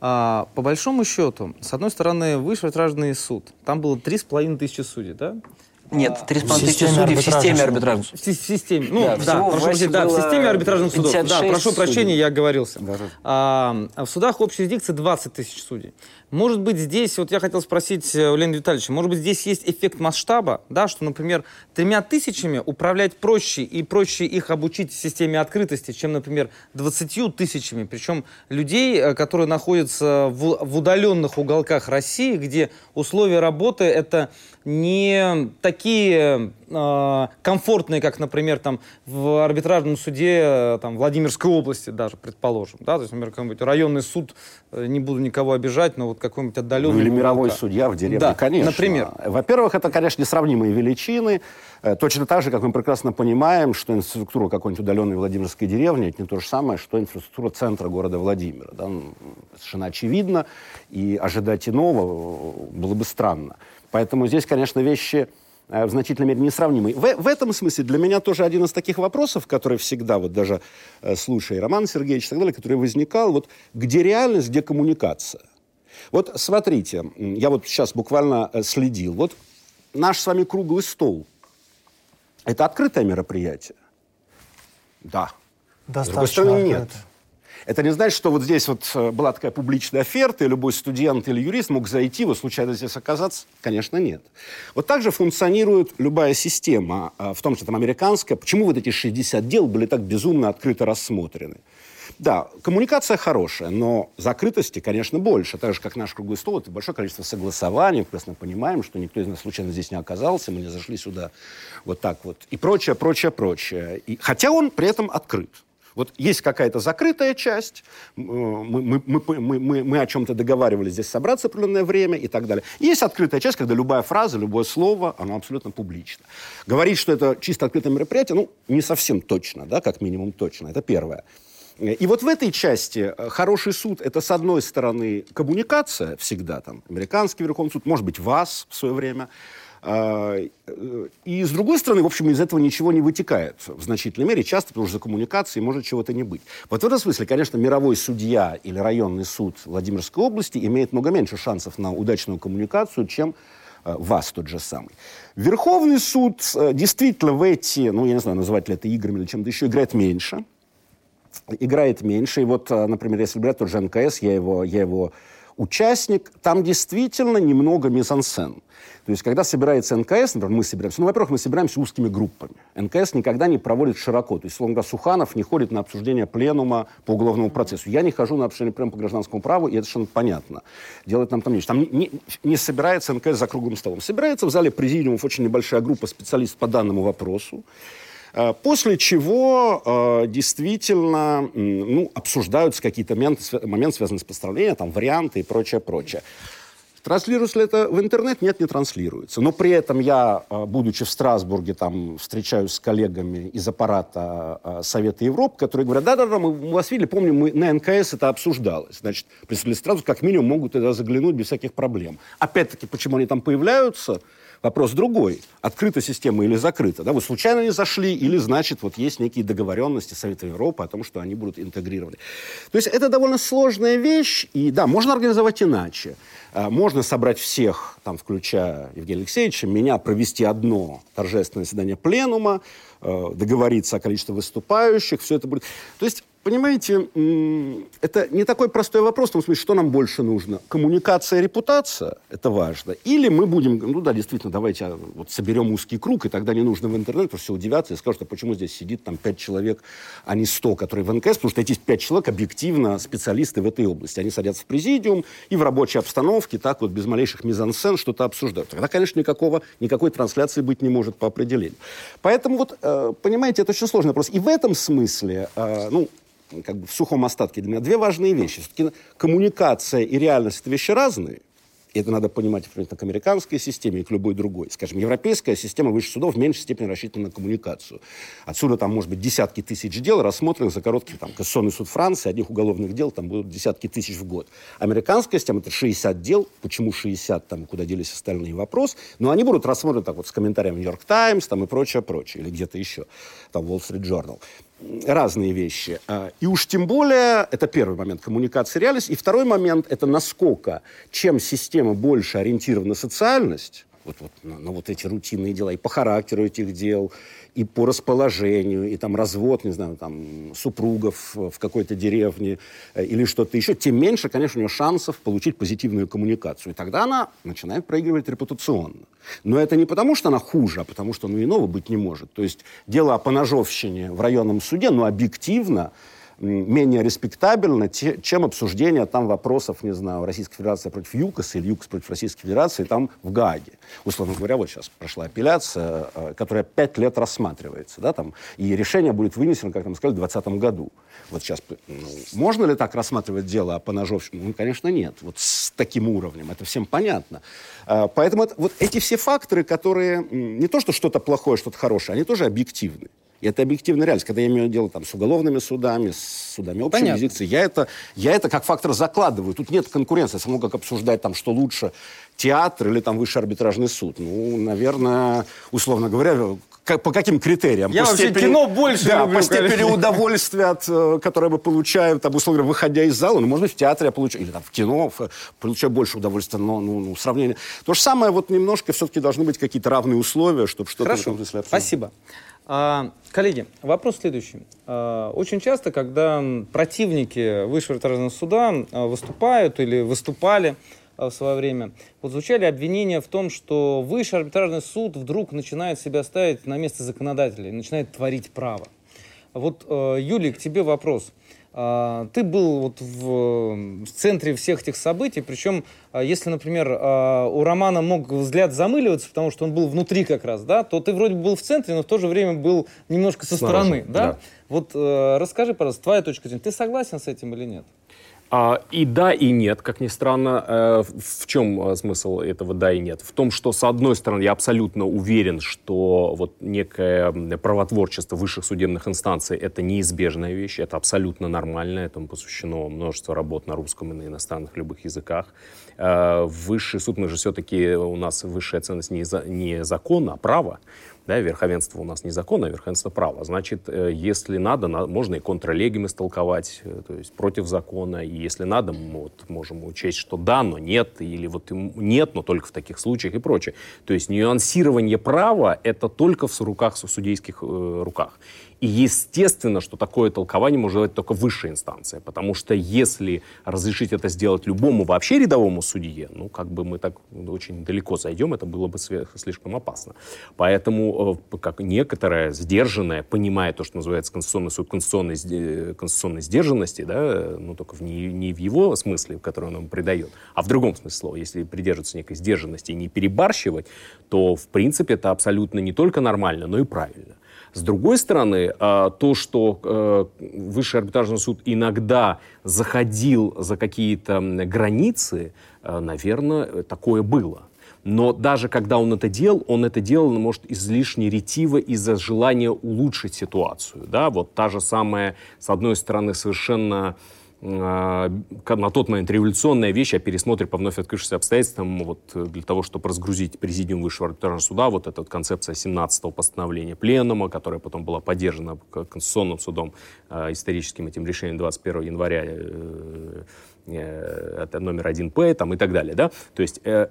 а, по большому счету, с одной стороны, высший арбитражный суд, там было три с половиной тысячи судей, да? Нет, 3,5 тысячи судей в системе арбитражного суда. В системе, ну, да, да, прошу прощения, да, в системе арбитражных судов. Да, прошу прощения, я оговорился. А, в судах общей юрисдикции 20 тысяч судей. Может быть, здесь, вот я хотел спросить э, у Леонида Витальевича, может быть, здесь есть эффект масштаба, да, что, например, тремя тысячами управлять проще и проще их обучить системе открытости, чем, например, 20 тысячами. Причем людей, э, которые находятся в, в удаленных уголках России, где условия работы это не такие э, комфортные, как, например, там в арбитражном суде э, там, Владимирской области даже, предположим. Да? То есть, например, какой-нибудь районный суд, э, не буду никого обижать, но вот какой-нибудь отдаленный... Ну, или мировой судья в деревне, да, конечно. например. Во-первых, это, конечно, несравнимые величины. Точно так же, как мы прекрасно понимаем, что инфраструктура какой-нибудь удаленной Владимирской деревни это не то же самое, что инфраструктура центра города Владимира. Да? Ну, совершенно очевидно, и ожидать иного было бы странно. Поэтому здесь, конечно, вещи в значительной мере несравнимые. В, в этом смысле для меня тоже один из таких вопросов, который всегда, вот даже э, слушая Роман Сергеевич и так далее, который возникал, вот где реальность, где коммуникация. Вот смотрите, я вот сейчас буквально следил. Вот наш с вами круглый стол – это открытое мероприятие? Да. Достаточно С другой стороны, нет. Это не значит, что вот здесь вот э, была такая публичная оферта, и любой студент или юрист мог зайти, вот случайно здесь оказаться? Конечно, нет. Вот так же функционирует любая система, а, в том числе там американская. Почему вот эти 60 дел были так безумно открыто рассмотрены? Да, коммуникация хорошая, но закрытости, конечно, больше. Так же, как наш круглый стол, это большое количество согласований. Мы прекрасно понимаем, что никто из нас случайно здесь не оказался, мы не зашли сюда вот так вот. И прочее, прочее, прочее. И, хотя он при этом открыт. Вот есть какая-то закрытая часть, мы, мы, мы, мы, мы, мы о чем-то договаривались здесь собраться определенное время и так далее. Есть открытая часть, когда любая фраза, любое слово, оно абсолютно публично. Говорить, что это чисто открытое мероприятие, ну, не совсем точно, да, как минимум точно. Это первое. И вот в этой части э, хороший суд – это, с одной стороны, коммуникация всегда, там, американский Верховный суд, может быть, ВАС в свое время, э, и с другой стороны, в общем, из этого ничего не вытекает в значительной мере, часто, потому что за коммуникацией может чего-то не быть. Вот в этом смысле, конечно, мировой судья или районный суд Владимирской области имеет много меньше шансов на удачную коммуникацию, чем э, ВАС тот же самый. Верховный суд действительно в эти, ну, я не знаю, называть ли это играми или чем-то еще, играет меньше играет меньше. И вот, э, например, если брать тот же НКС, я его, я его участник, там действительно немного мизансцен. То есть, когда собирается НКС, например, мы собираемся, ну, во-первых, мы собираемся узкими группами. НКС никогда не проводит широко. То есть, говоря, Суханов не ходит на обсуждение пленума по уголовному процессу. Я не хожу на обсуждение пленума по гражданскому праву, и это совершенно понятно. Делать нам там нечего. Там не, не, не собирается НКС за круглым столом. Собирается в зале президиумов очень небольшая группа специалистов по данному вопросу. Э, после чего э, действительно ну, обсуждаются какие-то моменты, связанные с постановлением, там, варианты и прочее, прочее. Транслируется ли это в интернет? Нет, не транслируется. Но при этом я, э, будучи в Страсбурге, там встречаюсь с коллегами из аппарата Совета Европы, которые говорят, да-да-да, мы вас видели, помню, мы на НКС это обсуждалось. Значит, представители Страсбурга как минимум могут туда заглянуть без всяких проблем. Опять-таки, почему они там появляются – Вопрос другой. Открыта система или закрыта? Да, вы случайно не зашли, или, значит, вот есть некие договоренности Совета Европы о том, что они будут интегрированы. То есть это довольно сложная вещь, и да, можно организовать иначе. А, можно собрать всех, там, включая Евгения Алексеевича, меня провести одно торжественное заседание пленума, договориться о количестве выступающих, все это будет. То есть Понимаете, это не такой простой вопрос, в том смысле, что нам больше нужно? Коммуникация, репутация, это важно. Или мы будем, ну да, действительно, давайте а, вот соберем узкий круг, и тогда не нужно в интернет, потому что все удивятся и скажут, а почему здесь сидит там пять человек, а не сто, которые в НКС, потому что эти пять человек объективно специалисты в этой области. Они садятся в президиум и в рабочей обстановке так вот без малейших мизансцен что-то обсуждают. Тогда, конечно, никакого, никакой трансляции быть не может по определению. Поэтому вот, э, понимаете, это очень сложный вопрос. И в этом смысле, э, ну, как бы в сухом остатке для меня две важные вещи. Все-таки коммуникация и реальность – это вещи разные. И это надо понимать к американской системе и к любой другой. Скажем, европейская система высших судов в меньшей степени рассчитана на коммуникацию. Отсюда там, может быть, десятки тысяч дел рассмотренных за короткий, там, Кассонный суд Франции, одних уголовных дел там будут десятки тысяч в год. Американская система – это 60 дел. Почему 60, там, куда делись остальные, вопрос. Но они будут рассмотрены так вот с комментариями Нью-Йорк Таймс там, и прочее, прочее. Или где-то еще. Там, Wall Street Journal разные вещи. А, и уж тем более, это первый момент, коммуникация реальность. И второй момент, это насколько, чем система больше ориентирована на социальность, вот, вот на, на вот эти рутинные дела, и по характеру этих дел, и по расположению, и там развод, не знаю, там супругов в какой-то деревне э, или что-то еще, тем меньше, конечно, у нее шансов получить позитивную коммуникацию. И тогда она начинает проигрывать репутационно. Но это не потому, что она хуже, а потому, что ну иного быть не может. То есть дело о поножовщине в районном суде, но объективно менее респектабельно, чем обсуждение там вопросов, не знаю, Российской Федерации против ЮКОС или ЮКОС против Российской Федерации там в Гааге. Условно говоря, вот сейчас прошла апелляция, э, которая пять лет рассматривается, да, там, и решение будет вынесено, как нам сказали, в 2020 году. Вот сейчас, ну, можно ли так рассматривать дело по ножовщине? Ну, конечно, нет. Вот с таким уровнем, это всем понятно. Э, поэтому это, вот эти все факторы, которые не то, что что-то плохое, что-то хорошее, они тоже объективны. И это объективная реальность. Когда я имею дело там, с уголовными судами, с судами общей Понятно. юрисдикции, я это, я это как фактор закладываю. Тут нет конкуренции. Само как обсуждать, там, что лучше, театр или там высший арбитражный суд. Ну, наверное, условно говоря, как, по каким критериям? Я по вообще степени, кино больше да, люблю, по степени [laughs] удовольствия, от, э, которое мы получаем, там, условно говоря, выходя из зала, ну, можно в театре я получаю, или там в кино, в, получаю больше удовольствия, но ну, ну, сравнение. То же самое, вот немножко все-таки должны быть какие-то равные условия, чтобы что-то... Хорошо, спасибо. А, коллеги, вопрос следующий. А, очень часто, когда противники Высшего арбитражного суда а, выступают или выступали в свое время, вот звучали обвинения в том, что Высший арбитражный суд вдруг начинает себя ставить на место законодателя и начинает творить право. Вот, Юлий, к тебе вопрос. А, ты был вот в, в центре всех этих событий, причем, а, если, например, а, у Романа мог взгляд замыливаться, потому что он был внутри как раз, да, то ты вроде бы был в центре, но в то же время был немножко со Снаружи, стороны, да? да. Вот э, расскажи, пожалуйста, твоя точка зрения, ты согласен с этим или нет? А, и да, и нет, как ни странно. Э, в чем э, смысл этого да и нет? В том, что, с одной стороны, я абсолютно уверен, что вот некое правотворчество высших судебных инстанций — это неизбежная вещь, это абсолютно нормально, этому посвящено множество работ на русском и на иностранных любых языках. Э, высший суд, мы же все-таки, у нас высшая ценность не, за, не закон, а право. Да, верховенство у нас не закон, а верховенство права. Значит, э, если надо, можно и контролегим истолковать, э, то есть против закона. И если надо, мы вот можем учесть, что да, но нет, или вот нет, но только в таких случаях и прочее. То есть нюансирование права — это только в руках, в судейских э, руках. И естественно, что такое толкование может делать только высшая инстанция, потому что если разрешить это сделать любому вообще рядовому судье, ну, как бы мы так очень далеко зайдем, это было бы слишком опасно. Поэтому, э, как некоторая сдержанная, понимая то, что называется конституционный суд конституционной, конституционной сдержанности, да, ну, только в не, не в его смысле, который он нам придает, а в другом смысле слова, если придерживаться некой сдержанности и не перебарщивать, то, в принципе, это абсолютно не только нормально, но и правильно. С другой стороны, а, то, что э, Высший арбитражный суд иногда заходил за какие-то границы, э, наверное, такое было. Но даже когда он это делал, он это делал, может, излишне ретиво из-за желания улучшить ситуацию. Да? Вот та же самая, с одной стороны, совершенно на тот момент революционная вещь о пересмотре по вновь открывшимся обстоятельствам вот, для того, чтобы разгрузить президиум Высшего арбитражного суда, вот эта вот концепция 17-го постановления Пленума, которая потом была поддержана Конституционным судом э, историческим этим решением 21 января, э, э, это номер 1П там, и так далее. Да? То есть э,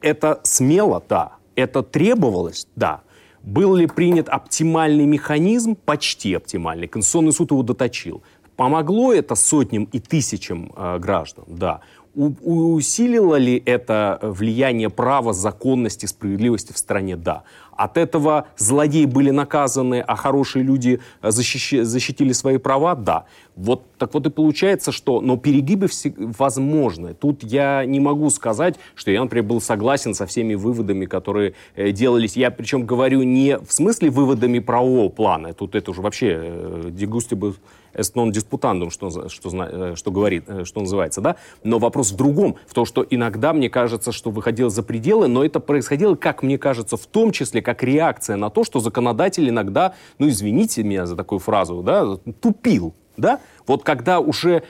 это смело, да, это требовалось, да, был ли принят оптимальный механизм? Почти оптимальный. Конституционный суд его доточил. Помогло это сотням и тысячам э, граждан? Да. У, усилило ли это влияние права, законности, справедливости в стране? Да. От этого злодеи были наказаны, а хорошие люди э, защищи, защитили свои права? Да. Вот так вот и получается, что... Но перегибы все, возможны. Тут я не могу сказать, что я, например, был согласен со всеми выводами, которые э, делались. Я причем говорю не в смысле выводами правового плана. Тут это уже вообще э, дегустибус est non disputandum, что, что, э, что говорит, э, что называется, да? Но вопрос в другом, в том, что иногда мне кажется, что выходило за пределы, но это происходило, как мне кажется, в том числе как реакция на то, что законодатель иногда, ну извините меня за такую фразу, да, тупил, да? Вот когда уже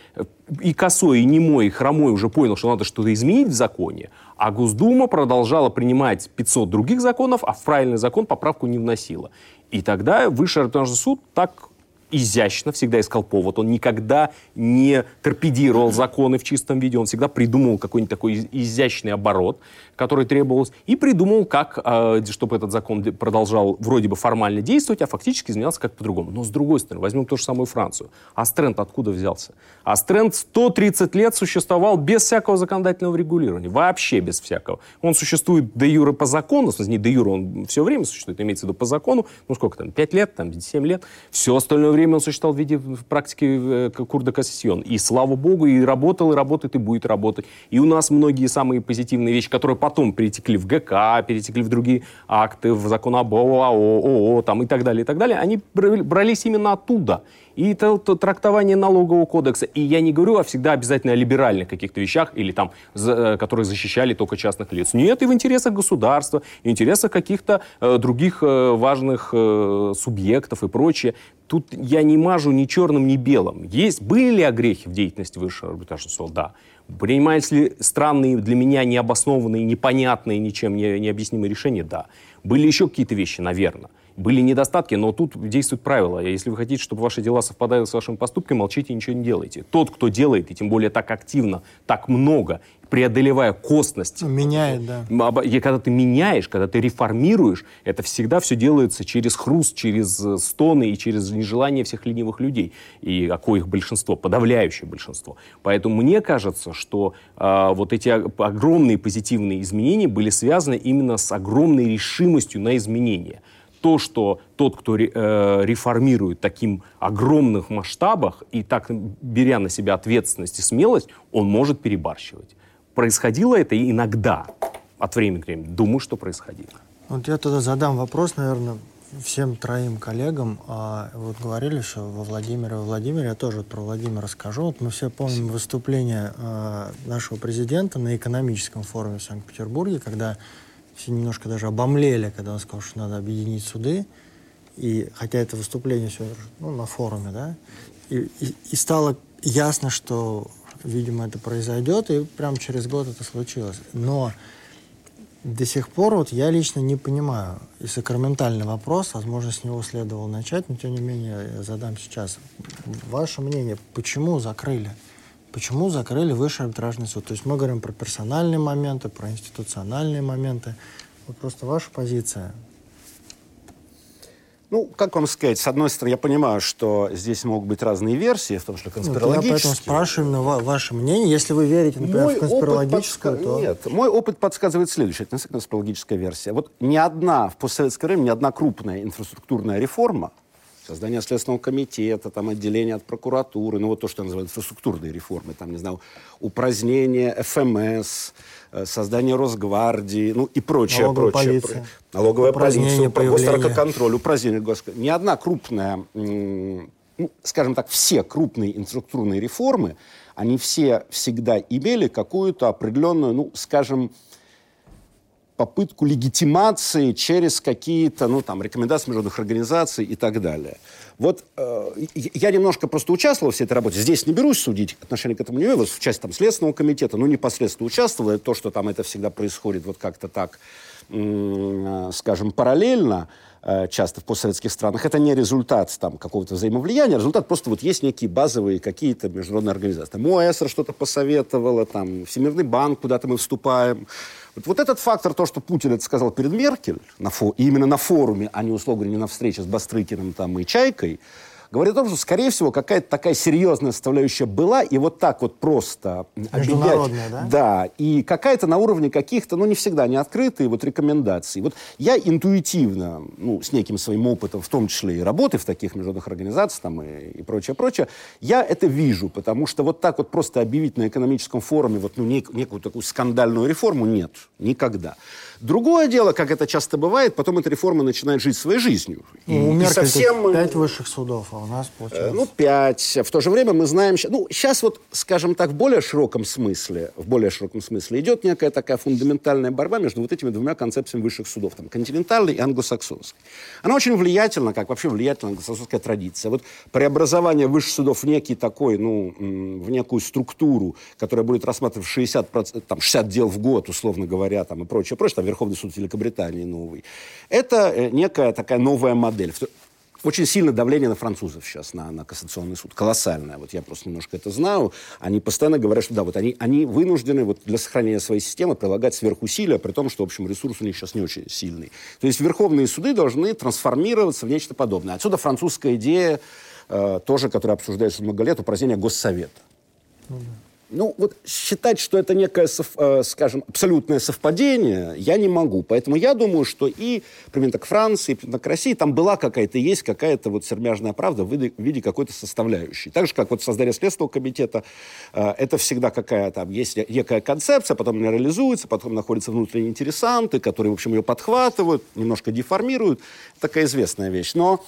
и косой, и немой, и хромой уже понял, что надо что-то изменить в законе, а Госдума продолжала принимать 500 других законов, а в правильный закон поправку не вносила. И тогда Высший арбитражный суд так изящно всегда искал повод. Он никогда не торпедировал законы в чистом виде. Он всегда придумывал какой-нибудь такой изящный оборот, который требовался, и придумал, как, а, чтобы этот закон продолжал вроде бы формально действовать, а фактически изменялся как по-другому. Но с другой стороны, возьмем ту же самую Францию. Астренд откуда взялся? Астренд 130 лет существовал без всякого законодательного регулирования. Вообще без всякого. Он существует де юре по закону, не де юре, он все время существует, имеется в виду по закону, ну сколько там, 5 лет, там, 7 лет. Все остальное время он существовал в виде в практике э, Курда Кассион. И слава богу, и работал, и работает, и будет работать. И у нас многие самые позитивные вещи, которые потом перетекли в ГК, перетекли в другие акты, в закон об ОАО, ООО там, и так далее, и так далее, они брались именно оттуда и это, трактование налогового кодекса. И я не говорю о всегда обязательно о либеральных каких-то вещах, или там, за, э, которые защищали только частных лиц. Нет, и в интересах государства, и в интересах каких-то э, других э, важных э, субъектов и прочее. Тут я не мажу ни черным, ни белым. Есть, были ли огрехи в деятельности высшего арбитражного суда? Да. Принимались ли странные, для меня необоснованные, непонятные, ничем не, необъяснимые решения? Да. Были еще какие-то вещи? Наверное. Были недостатки, но тут действуют правила. Если вы хотите, чтобы ваши дела совпадали с вашими поступками, молчите и ничего не делайте. Тот, кто делает, и тем более так активно, так много, преодолевая косность. Ну, меняет, да. И когда ты меняешь, когда ты реформируешь, это всегда все делается через хруст, через э, стоны и через нежелание всех ленивых людей, и о коих большинство, подавляющее большинство. Поэтому мне кажется, что э, вот эти огромные позитивные изменения были связаны именно с огромной решимостью на изменения то, что тот, кто э, реформирует таким огромных масштабах и так беря на себя ответственность и смелость, он может перебарщивать. Происходило это иногда, от времени к времени. Думаю, что происходило. Вот я тогда задам вопрос, наверное, всем троим коллегам. А, вот говорили, что во Владимире, во Владимире, я тоже про Владимира скажу. Вот мы все помним выступление а, нашего президента на экономическом форуме в Санкт-Петербурге, когда все немножко даже обомлели, когда он сказал, что надо объединить суды. И хотя это выступление все ну, на форуме, да, и, и, и стало ясно, что, видимо, это произойдет, и прямо через год это случилось. Но до сих пор вот я лично не понимаю, и сакраментальный вопрос, возможно, с него следовало начать, но тем не менее я задам сейчас. Ваше мнение, почему закрыли? Почему закрыли высший арбитражный суд? То есть мы говорим про персональные моменты, про институциональные моменты. Вот просто ваша позиция. Ну, как вам сказать, с одной стороны, я понимаю, что здесь могут быть разные версии, в том числе конспирологические. Ну, я поэтому спрашиваю именно ваше мнение. Если вы верите, например, мой в конспирологическую, подска... то... Нет, мой опыт подсказывает следующее. Это конспирологическая версия. Вот ни одна в постсоветское время, ни одна крупная инфраструктурная реформа создание Следственного комитета, там, отделение от прокуратуры, ну вот то, что называют инфраструктурные реформы, там, не знаю, упразднение ФМС, э, создание Росгвардии, ну и прочее, Налоговая прочее. Полиция. Налоговая полиция, госнаркоконтроль, упразднение государства. Ни одна крупная, ну, скажем так, все крупные инфраструктурные реформы, они все всегда имели какую-то определенную, ну, скажем, попытку легитимации через какие-то, ну, там, рекомендации международных организаций и так далее. Вот э, я немножко просто участвовал в всей этой работе. Здесь не берусь судить, отношение к этому не имею. Вот в части там Следственного комитета, ну, непосредственно участвовал. То, что там это всегда происходит вот как-то так, э, скажем, параллельно, э, часто в постсоветских странах, это не результат там какого-то взаимовлияния, результат просто вот есть некие базовые какие-то международные организации. Там ОСР что-то посоветовало, там Всемирный банк, куда-то мы вступаем, вот, вот этот фактор, то, что Путин это сказал перед Меркель, на фо, именно на форуме, а не, условно не на встрече с Бастрыкиным там, и Чайкой, говорит о том, что, скорее всего, какая-то такая серьезная составляющая была, и вот так вот просто объединять. да? Да, и какая-то на уровне каких-то, ну, не всегда не открытые вот рекомендаций. Вот я интуитивно, ну, с неким своим опытом, в том числе и работы в таких международных организациях там и, и прочее, прочее, я это вижу, потому что вот так вот просто объявить на экономическом форуме вот, ну, нек- некую такую скандальную реформу нет, никогда. Другое дело, как это часто бывает, потом эта реформа начинает жить своей жизнью. Ну, у Меркель совсем... пять высших судов, а у нас получается... Э, ну, пять. В то же время мы знаем... Ну, сейчас вот, скажем так, в более широком смысле, в более широком смысле идет некая такая фундаментальная борьба между вот этими двумя концепциями высших судов, там, континентальной и англосаксонской. Она очень влиятельна, как вообще влиятельна англосаксонская традиция. Вот преобразование высших судов в некий такой, ну, в некую структуру, которая будет рассматривать 60, там, 60 дел в год, условно говоря, там, и прочее, прочее, там, Верховный суд Великобритании новый. Это э, некая такая новая модель. Очень сильное давление на французов сейчас, на, на Кассационный суд. Колоссальное. Вот я просто немножко это знаю. Они постоянно говорят, что да, вот они, они вынуждены вот для сохранения своей системы прилагать сверхусилия, при том, что, в общем, ресурс у них сейчас не очень сильный. То есть верховные суды должны трансформироваться в нечто подобное. Отсюда французская идея, э, тоже, которая обсуждается много лет, упразднение Госсовета. Ну, да. Ну, вот считать, что это некое, э, скажем, абсолютное совпадение, я не могу. Поэтому я думаю, что и примерно к Франции, и примерно к России, там была какая-то, есть какая-то вот сермяжная правда в виде, какой-то составляющей. Так же, как вот создание Следственного комитета, э, это всегда какая там, есть некая концепция, потом она реализуется, потом находятся внутренние интересанты, которые, в общем, ее подхватывают, немножко деформируют. Такая известная вещь. Но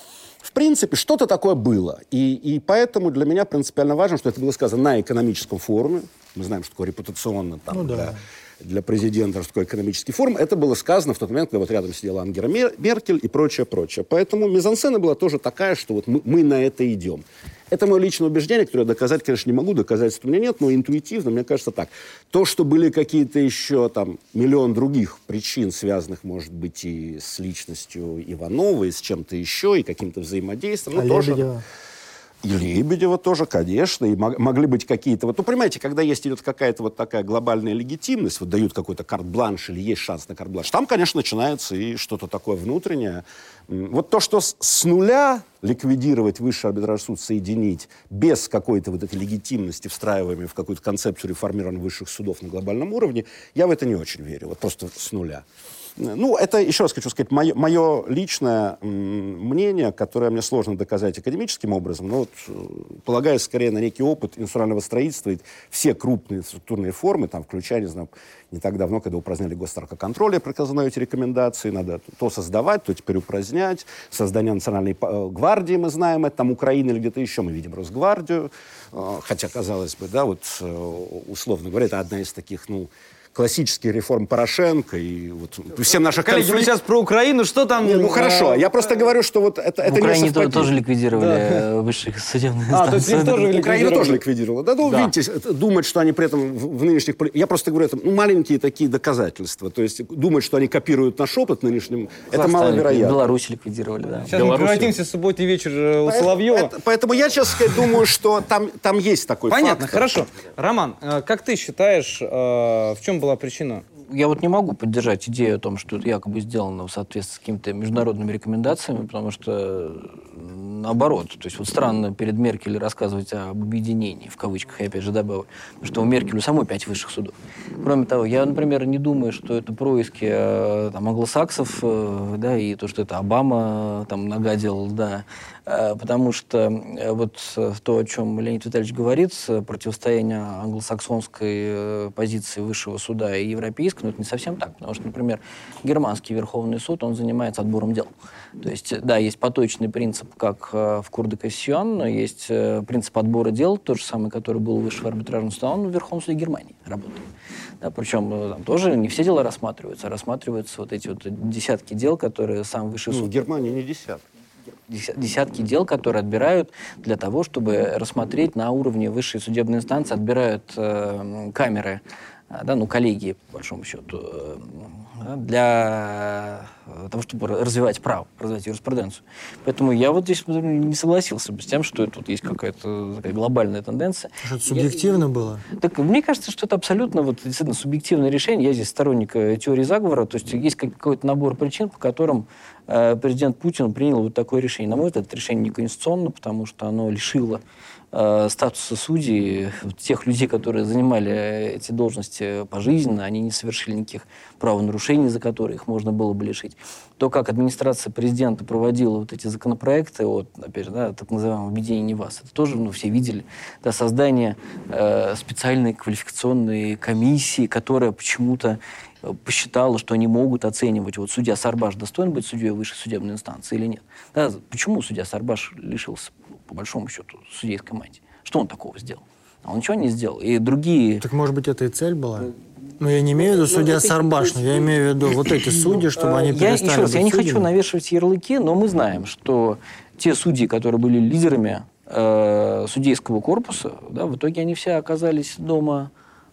в принципе, что-то такое было. И, и поэтому для меня принципиально важно, что это было сказано на экономическом форуме. Мы знаем, что такое репутационно там, ну, да. для, для президента, что такое экономический форум. Это было сказано в тот момент, когда вот рядом сидела Ангела Меркель и прочее, прочее. Поэтому мизансцена была тоже такая, что вот мы, мы на это идем. Это мое личное убеждение, которое я доказать, конечно, не могу, доказательств у меня нет, но интуитивно, мне кажется, так. То, что были какие-то еще там миллион других причин, связанных, может быть, и с личностью Иванова, и с чем-то еще, и каким-то взаимодействием, а ну, тоже... Лебедева? И Лебедева тоже, конечно, и мог, могли быть какие-то... Вот, ну, понимаете, когда есть идет какая-то вот такая глобальная легитимность, вот дают какой-то карт-бланш или есть шанс на карт-бланш, там, конечно, начинается и что-то такое внутреннее. Вот то, что с нуля ликвидировать высший арбитражный суд, соединить без какой-то вот этой легитимности, встраиваемой в какую-то концепцию реформирования высших судов на глобальном уровне, я в это не очень верю, вот просто с нуля. Ну, это, еще раз хочу сказать, мое, мое личное мнение, которое мне сложно доказать академическим образом, но вот, э, полагаясь скорее на некий опыт индустриального строительства, и все крупные структурные формы, там, включая, не знаю, не так давно, когда упраздняли госстаркоконтроль, приказано эти рекомендации, надо то создавать, то теперь упразднять. Создание национальной э, гвардии, мы знаем, это там Украина или где-то еще, мы видим Росгвардию, э, хотя, казалось бы, да, вот, условно говоря, это одна из таких, ну, классические реформы Порошенко и вот все наши Коллеги, конфликт... сейчас про Украину, что там... Не, ну хорошо, я просто говорю, что вот это, это в Украине не тоже ликвидировали да. Э, высшие судебные инстанции. А, то есть тоже Украина тоже ликвидировала. Да, ну, да. видите, думать, что они при этом в, в нынешних... Я просто говорю, это ну, маленькие такие доказательства. То есть думать, что они копируют наш опыт нынешним, это маловероятно. Беларусь ликвидировали, да. Сейчас Беларусь. мы превратимся в субботний вечер э, у Соловьева. Это, поэтому я, честно сказать, думаю, что там, там есть такой Понятно, фактор. хорошо. Роман, э, как ты считаешь, в чем была причина я вот не могу поддержать идею о том, что это якобы сделано в соответствии с какими-то международными рекомендациями, потому что наоборот. То есть вот странно перед Меркель рассказывать об объединении, в кавычках, я опять же добавил, потому что у Меркель самой пять высших судов. Кроме того, я, например, не думаю, что это происки э, там, англосаксов, э, да, и то, что это Обама э, там нагадил, да, потому что вот то, о чем Леонид Витальевич говорит, противостояние англосаксонской позиции высшего суда и европейской, но это не совсем так, потому что, например, германский Верховный суд, он занимается отбором дел. То есть, да, есть поточный принцип, как э, в Курде Кассион, но есть э, принцип отбора дел, тот же самый, который был в Высшем арбитражном суде, он в Верховном суде Германии работает. Да, причем э, там тоже не все дела рассматриваются, а рассматриваются вот эти вот десятки дел, которые сам Высший ну, суд... в Германии не десятки десятки дел, которые отбирают для того, чтобы рассмотреть на уровне высшей судебной инстанции, отбирают э, камеры, да, ну, коллегии, по большому счету, э, для э, того, чтобы развивать право, развивать юриспруденцию. Поэтому я вот здесь не согласился бы с тем, что тут есть какая-то такая глобальная тенденция. Что это субъективно я, было? Так мне кажется, что это абсолютно вот, действительно субъективное решение. Я здесь сторонник э, теории заговора, то есть есть какой-то набор причин, по которым президент Путин принял вот такое решение. На мой взгляд, это решение неконституционно, потому что оно лишило статуса судей, тех людей, которые занимали эти должности пожизненно, они не совершили никаких правонарушений, за которые их можно было бы лишить. То, как администрация президента проводила вот эти законопроекты, вот, опять же, да, так называемое объединение ВАС, это тоже ну, все видели, да, создание э, специальной квалификационной комиссии, которая почему-то э, посчитала, что они могут оценивать, вот судья Сарбаш достоин быть судьей высшей судебной инстанции или нет. Да, почему судья Сарбаш лишился по большому счету, судейской мантии. Что он такого сделал? А он ничего не сделал. И другие... Так, может быть, это и цель была? Ну, я не имею в виду судья ну, Сарбаш, но я имею в виду вот эти судьи, чтобы они я, еще раз, я не хочу навешивать ярлыки, но мы знаем, что те судьи, которые были лидерами э, судейского корпуса, да, в итоге они все оказались дома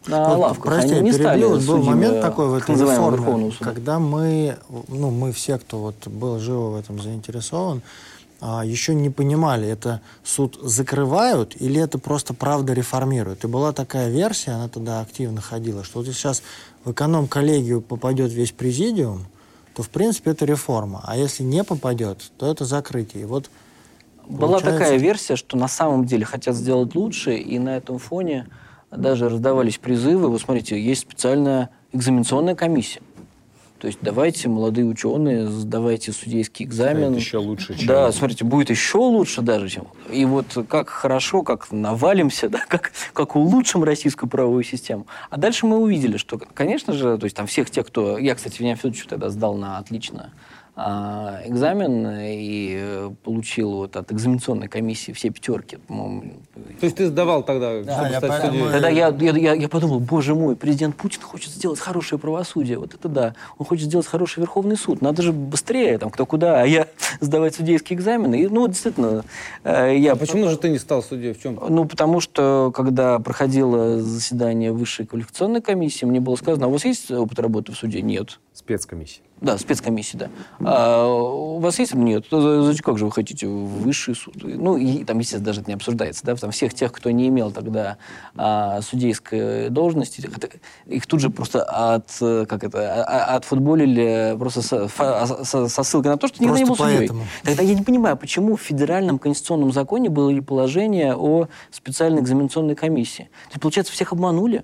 на вот, лавках. Прости, они не перебил. Стали был момент такой в этой реформе, когда мы, ну, мы все, кто вот был живо в этом заинтересован, а, еще не понимали, это суд закрывают или это просто правда реформируют. И была такая версия, она тогда активно ходила, что вот если сейчас в эконом-коллегию попадет весь президиум, то, в принципе, это реформа. А если не попадет, то это закрытие. И вот Была получается... такая версия, что на самом деле хотят сделать лучше, и на этом фоне даже раздавались призывы. Вот смотрите, есть специальная экзаменационная комиссия. То есть давайте, молодые ученые, сдавайте судейский экзамен. Это еще лучше, чем... Да, смотрите, будет еще лучше даже, чем... И вот как хорошо, как навалимся, [laughs] да, как, как улучшим российскую правовую систему. А дальше мы увидели, что, конечно же, то есть там всех тех, кто... Я, кстати, Вениамин Федорович тогда сдал на отлично экзамен и э, получил вот от экзаменационной комиссии все пятерки. То есть ты сдавал тогда, да, я стать судьей? Тогда я, я, я, я подумал, боже мой, президент Путин хочет сделать хорошее правосудие. Вот это да. Он хочет сделать хороший Верховный суд. Надо же быстрее, там, кто куда. А я [laughs] сдавать судейские экзамены. И, ну, действительно, э, я... А почему же ты не стал судьей? В чем? Ну, потому что, когда проходило заседание высшей квалификационной комиссии, мне было сказано, а у вас есть опыт работы в суде? Нет. Спецкомиссия. Да, спецкомиссия, да. А у вас есть? Нет. Как же вы хотите? Высший суд. Ну, и там, естественно, даже это не обсуждается. Да? Там всех тех, кто не имел тогда а, судейской должности, их тут же просто от, как это, а, а, отфутболили просто со, со, со ссылкой на то, что никогда не был судьей. Тогда я не понимаю, почему в федеральном конституционном законе было положение о специальной экзаменационной комиссии. То есть, получается, всех обманули.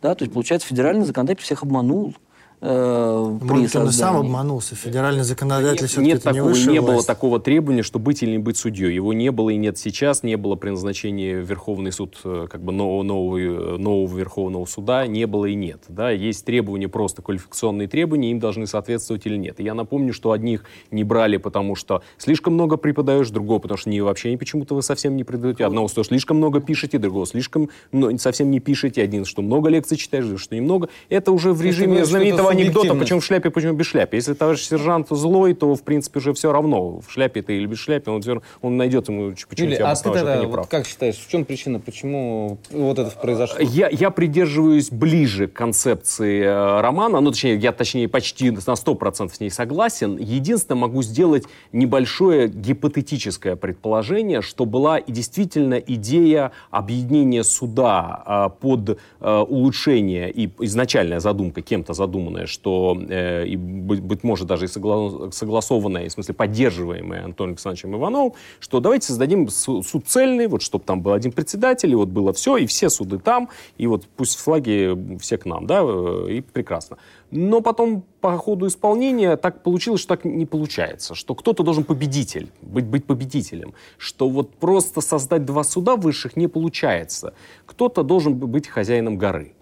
Да? То есть, получается, федеральный законодатель всех обманул э, при Может, он сам обманулся. Федеральный законодатель нет, все-таки нет такого, не, не было такого требования, что быть или не быть судьей. Его не было и нет сейчас, не было при назначении Верховный суд э, как бы нового, нового, э, нового Верховного суда, не было и нет. Да? Есть требования, просто квалификационные требования, им должны соответствовать или нет. И я напомню, что одних не брали, потому что слишком много преподаешь, другого, потому что не, вообще почему-то вы совсем не предаете. Одного, что слишком много пишете, другого слишком ну, совсем не пишете. Один, что много лекций читаешь, что немного. Это уже в режиме знаменитого анекдота, почему в шляпе, почему без шляпы. Если товарищ сержант злой, то, в принципе, уже все равно, в шляпе ты или без шляпы, он, он найдет ему, почему Юлия, а ты тогда, не прав. как считаешь, в чем причина, почему вот это произошло? Я, я придерживаюсь ближе к концепции э, романа, ну, точнее, я, точнее, почти на 100% с ней согласен. Единственное, могу сделать небольшое гипотетическое предположение, что была и действительно идея объединения суда э, под э, улучшение и изначальная задумка, кем-то задуманная, что, э, и, быть, быть может, даже и согла согласованная, в смысле поддерживаемая Антоном Александровичем Ивановым, что давайте создадим суд цельный, вот чтобы там был один председатель, и вот было все, и все суды там, и вот пусть флаги все к нам, да, э, и прекрасно. Но потом по ходу исполнения так получилось, что так не получается, что кто-то должен победитель, быть, быть победителем, что вот просто создать два суда высших не получается. Кто-то должен быть хозяином горы.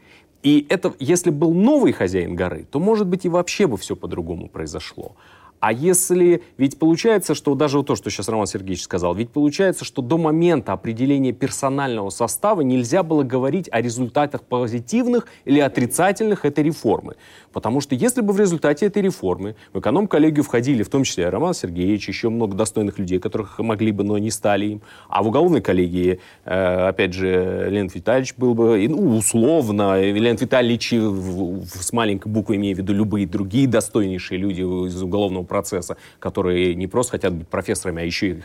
И это, если был новый хозяин горы, то, может быть, и вообще бы все по-другому произошло. А если... Ведь получается, что даже вот то, что сейчас Роман Сергеевич сказал, ведь получается, что до момента определения персонального состава нельзя было говорить о результатах позитивных или отрицательных этой реформы. Потому что если бы в результате этой реформы в эконом-коллегию входили в том числе Роман Сергеевич, еще много достойных людей, которых могли бы, но не стали им, а в уголовной коллегии, э, опять же, Леонид Витальевич был бы, ну, условно, Леонид Витальевич с маленькой буквы, имею в виду любые другие достойнейшие люди из уголовного процесса, которые не просто хотят быть профессорами, а еще и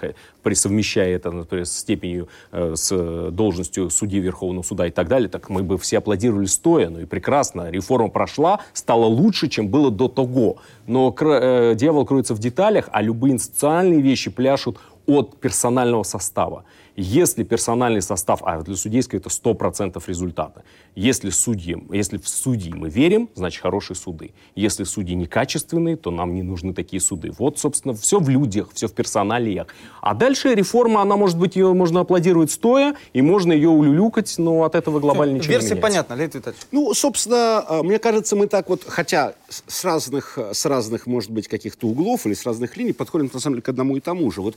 присовмещая это, например, с степенью, э, с должностью судьи Верховного суда и так далее, так мы бы все аплодировали стоя, ну и прекрасно, реформа прошла, стало лучше, чем было до того. Но э, дьявол кроется в деталях, а любые институциональные вещи пляшут от персонального состава. Если персональный состав, а для судейской это 100% результата, если, судьи, если в судьи мы верим, значит хорошие суды. Если судьи некачественные, то нам не нужны такие суды. Вот, собственно, все в людях, все в персоналиях. А дальше реформа, она может быть, ее можно аплодировать стоя, и можно ее улюлюкать, но от этого глобально все, ничего версия не меняется. понятна, Леонид Витальевич. Ну, собственно, а, мне кажется, мы так вот, хотя с разных, с разных, может быть, каких-то углов или с разных линий подходим, на самом деле, к одному и тому же. Вот,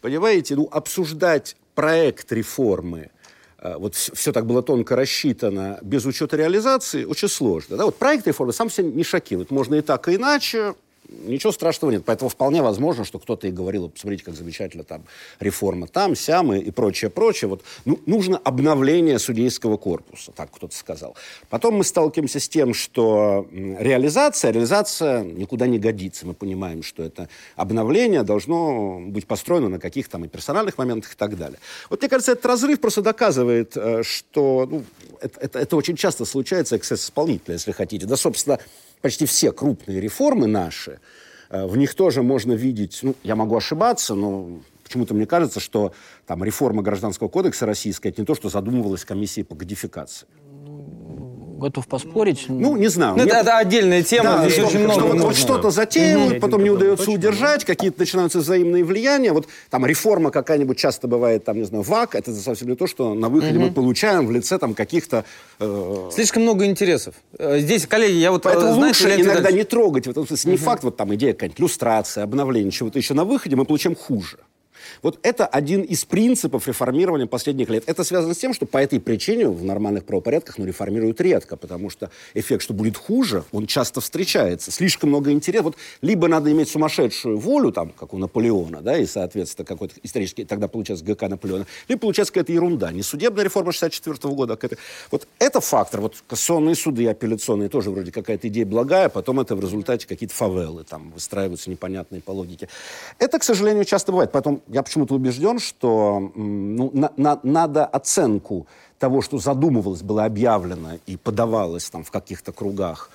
понимаете, ну, обсуждать проект реформы, э, вот все так было тонко рассчитано, без учета реализации, очень сложно. Да? Вот проект реформы сам себя не шокирует. Можно и так, и иначе ничего страшного нет. Поэтому вполне возможно, что кто-то и говорил, посмотрите, как замечательно там реформа там, сям и, прочее, прочее. Вот ну, нужно обновление судейского корпуса, так кто-то сказал. Потом мы сталкиваемся с тем, что реализация, реализация никуда не годится. Мы понимаем, что это обновление должно быть построено на каких-то там и персональных моментах и так далее. Вот мне кажется, этот разрыв просто доказывает, э, что ну, это, это, это очень часто случается эксцесс исполнителя, если хотите. Да, собственно, почти все крупные реформы наши, э, в них тоже можно видеть, ну, я могу ошибаться, но Почему-то мне кажется, что там реформа Гражданского кодекса российская, это не то, что задумывалась комиссией по кодификации готов поспорить. Ну, не знаю. Ну, это, это отдельная тема, да, здесь что, очень много что нужно. вот что-то затеивают, угу. потом не удается удержать, какие-то начинаются взаимные влияния. Вот там реформа какая-нибудь часто бывает, там, не знаю, ВАК, это совсем не то, что на выходе угу. мы получаем в лице там каких-то... Э... Слишком много интересов. Э, здесь, коллеги, я вот... Поэтому знаете, лучше иногда Ильич... не трогать. В этом смысле, угу. не факт, вот там идея какая-нибудь, иллюстрация, обновление, чего-то еще на выходе, мы получаем хуже. Вот это один из принципов реформирования последних лет. Это связано с тем, что по этой причине в нормальных правопорядках ну, реформируют редко, потому что эффект, что будет хуже, он часто встречается. Слишком много интереса. Вот либо надо иметь сумасшедшую волю, там, как у Наполеона, да, и, соответственно, какой-то исторический, тогда получается ГК Наполеона, либо получается какая-то ерунда. Не судебная реформа 64 года, а какая-то... Вот это фактор. Вот кассационные суды, апелляционные тоже вроде какая-то идея благая, потом это в результате какие-то фавелы там выстраиваются непонятные по логике. Это, к сожалению, часто бывает. Потом я почему-то убежден, что ну, на, на, надо оценку того, что задумывалось, было объявлено и подавалось там в каких-то кругах,